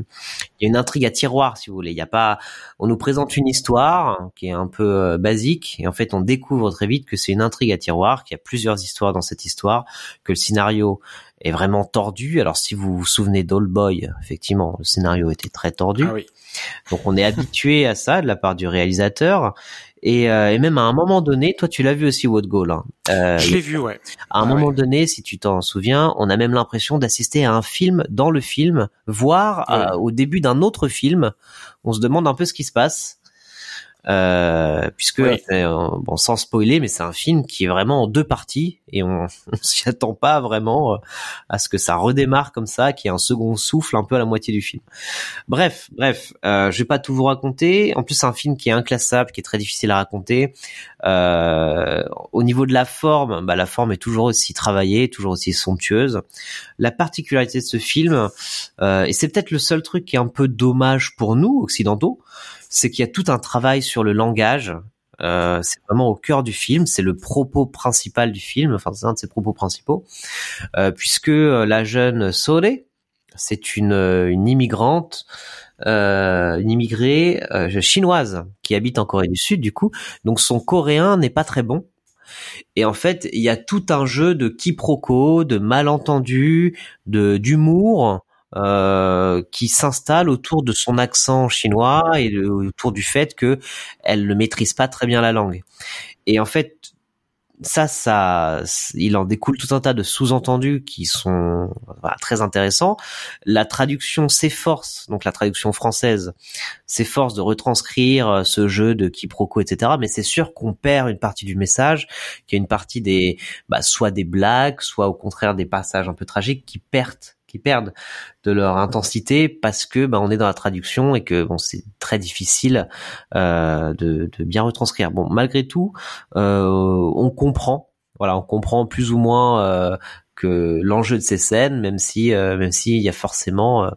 il y a une intrigue à tiroir si vous voulez. Il y a pas, on nous présente une histoire qui est un peu euh, basique et en fait on découvre très vite que c'est une intrigue à tiroir, qu'il y a plusieurs histoires dans cette histoire, que le scénario est vraiment tordu. Alors si vous vous souvenez d'Old Boy, effectivement le scénario était très tordu. Ah oui. Donc on est habitué à ça de la part du réalisateur. Et, euh, et même à un moment donné, toi tu l'as vu aussi What Goal. Hein. Euh, Je l'ai vu, ouais. à un Ah moment ouais. donné, si tu t'en souviens, on a même l'impression d'assister à un film dans le film, voire à- au début d'un autre film. On se demande un peu ce qui se passe. Euh, puisque Oui. bon sans spoiler mais c'est un film qui est vraiment en deux parties et on, on s'y attend pas vraiment euh, à ce que ça redémarre comme ça qu'il y ait un second souffle un peu à la moitié du film bref bref euh, je vais pas tout vous raconter en plus c'est un film qui est inclassable qui est très difficile à raconter euh, au niveau de la forme, bah, la forme est toujours aussi travaillée, toujours aussi somptueuse. La particularité de ce film, euh, et c'est peut-être le seul truc qui est un peu dommage pour nous occidentaux, c'est qu'il y a tout un travail sur le langage. Euh, c'est vraiment au cœur du film, c'est le propos principal du film, enfin c'est un de ses propos principaux, euh, puisque euh, la jeune Sore, c'est une, euh, une immigrante, euh, une immigrée euh, chinoise qui habite en Corée du Sud, du coup, donc son coréen n'est pas très bon. Et en fait, il y a tout un jeu de quiproquos, de malentendus, de d'humour euh, qui s'installe autour de son accent chinois et autour du fait que elle ne maîtrise pas très bien la langue. Et en fait, ça, ça, il en découle tout un tas de sous-entendus qui sont voilà, très intéressants. La traduction s'efforce, donc la traduction française, s'efforce de retranscrire euh, ce jeu de quiproquo, etc. Mais c'est sûr qu'on perd une partie du message, qu'il y a une partie des, bah, soit des blagues, soit au contraire des passages un peu tragiques qui perdent perdent de leur intensité parce que bah, on est dans la traduction et que bon c'est très difficile euh, de, bien retranscrire. Bon malgré tout, euh, on comprend, voilà, on comprend plus ou moins euh, que l'enjeu de ces scènes, même si euh, s'il y a forcément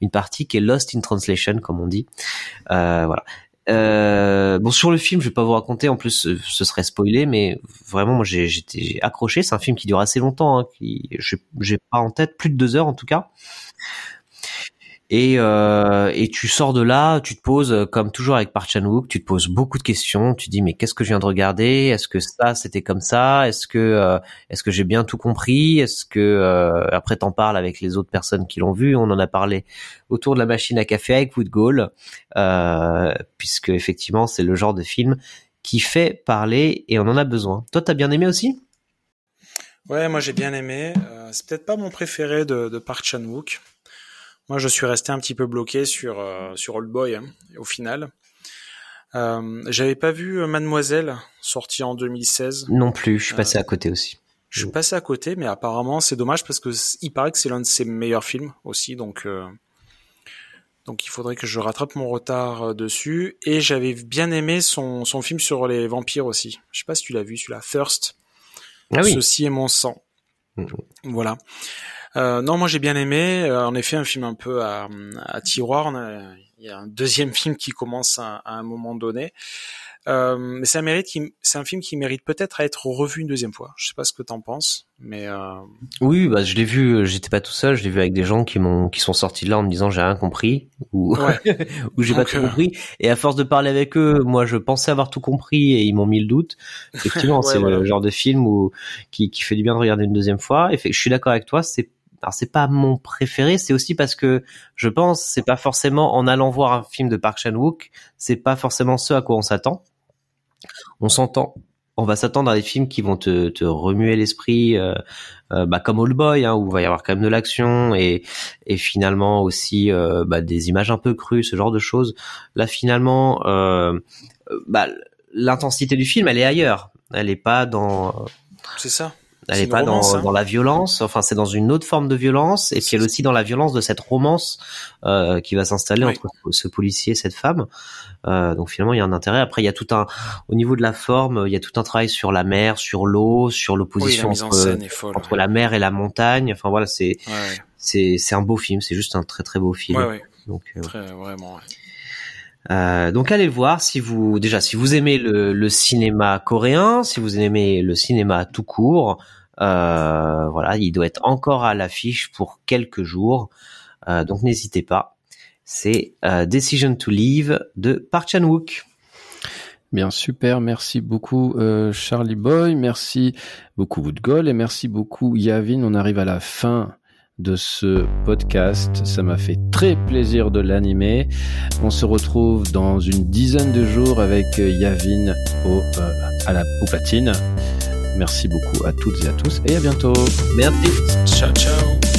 une partie qui est lost in translation comme on dit, voilà. Euh, bon, sur le film, je vais pas vous raconter. En plus, euh, ce serait spoilé, mais vraiment, moi, j'ai j'étais accroché. C'est un film qui dure assez longtemps. Hein, j'ai pas en tête plus de deux heures en tout cas. Et, euh, et tu sors de là, tu te poses, euh, comme toujours avec Park Chan-wook, tu te poses beaucoup de questions. Tu dis mais qu'est-ce que je viens de regarder? Est-ce que ça c'était comme ça? Est-ce que euh, est-ce que j'ai bien tout compris? Est-ce que euh, après t'en parles avec les autres personnes qui l'ont vu? On en a parlé autour de la machine à café avec Wood Goal, euh, puisque effectivement c'est le genre de film qui fait parler et on en a besoin. Toi t'as bien aimé aussi? Ouais, moi j'ai bien aimé. Euh, c'est peut-être pas mon préféré de, de Park Chan-wook. Moi, je suis resté un petit peu bloqué sur euh, sur Old Boy hein, au final. Euh, J'avais pas vu euh, Mademoiselle sorti en 2016. Non plus, je suis passé à côté aussi. Je suis passé à côté, mais apparemment c'est dommage parce que il paraît que c'est l'un de ses meilleurs films aussi, donc donc il faudrait que je rattrape mon retard dessus. Et j'avais bien aimé son son film sur les vampires aussi. Je sais pas si tu l'as vu, celui-là, First. Ah oui. Ceci est mon sang. Mm. Voilà. Euh, non, moi j'ai bien aimé. Euh, en effet, un film un peu à, à tiroir. Il y a un deuxième film qui commence à, à un moment donné. Euh, mais ça mérite, qui- c'est un film qui mérite peut-être à être revu une deuxième fois. Je sais pas ce que t'en penses, mais euh, Oui, bah je l'ai vu. euh, J'étais pas tout seul. Je l'ai vu avec des gens qui m'ont qui sont sortis de là en me disant j'ai rien compris ou Ouais. ou j'ai pas tout compris. Et à force de parler avec eux, moi je pensais avoir tout compris et ils m'ont mis le doute. Effectivement, Ouais, c'est le genre de film où qui qui fait du bien de regarder une deuxième fois. Et fait, je suis d'accord avec toi. C'est alors c'est pas mon préféré, c'est aussi parce que je pense c'est pas forcément en allant voir un film de Park Chan Wook, c'est pas forcément ce à quoi on s'attend. On s'entend, on va s'attendre à des films qui vont te, te remuer l'esprit, euh, euh, bah, comme Old Boy, hein, où il va y avoir quand même de l'action et, et finalement aussi euh, bah, des images un peu crues, ce genre de choses. Là, finalement, euh, bah, l'intensité du film, elle est ailleurs. Elle est pas dans, c'est ça. Elle est une pas romance, dans, hein. dans la violence. Enfin, c'est dans une autre forme de violence, et puis elle est aussi dans la violence de cette romance euh, qui va s'installer Oui. entre ce policier et cette femme. Euh, donc finalement, il y a un intérêt. Après, il y a tout un, au niveau de la forme, il y a tout un travail sur la mer, sur l'eau, sur l'opposition entre, scène est folle. entre la mer et la montagne. Enfin voilà, c'est Ouais, ouais. c'est c'est un beau film. C'est juste un très très beau film. Donc euh, Très, vraiment. ouais. euh, donc allez le voir si vous déjà si vous aimez le, le cinéma coréen, si vous aimez le cinéma tout court, euh, voilà, il doit être encore à l'affiche pour quelques jours, Euh, donc n'hésitez pas. C'est euh, Decision to Leave de Park Chan Wook. Bien super, merci beaucoup Charlie Boy, merci beaucoup Woodgol et merci beaucoup Yavin. On arrive à la fin de ce podcast. Ça m'a fait très plaisir de l'animer. On se retrouve dans une dizaine de jours avec Yavin à la au platine. Merci beaucoup à toutes et à tous et à bientôt. Merci. Ciao, ciao.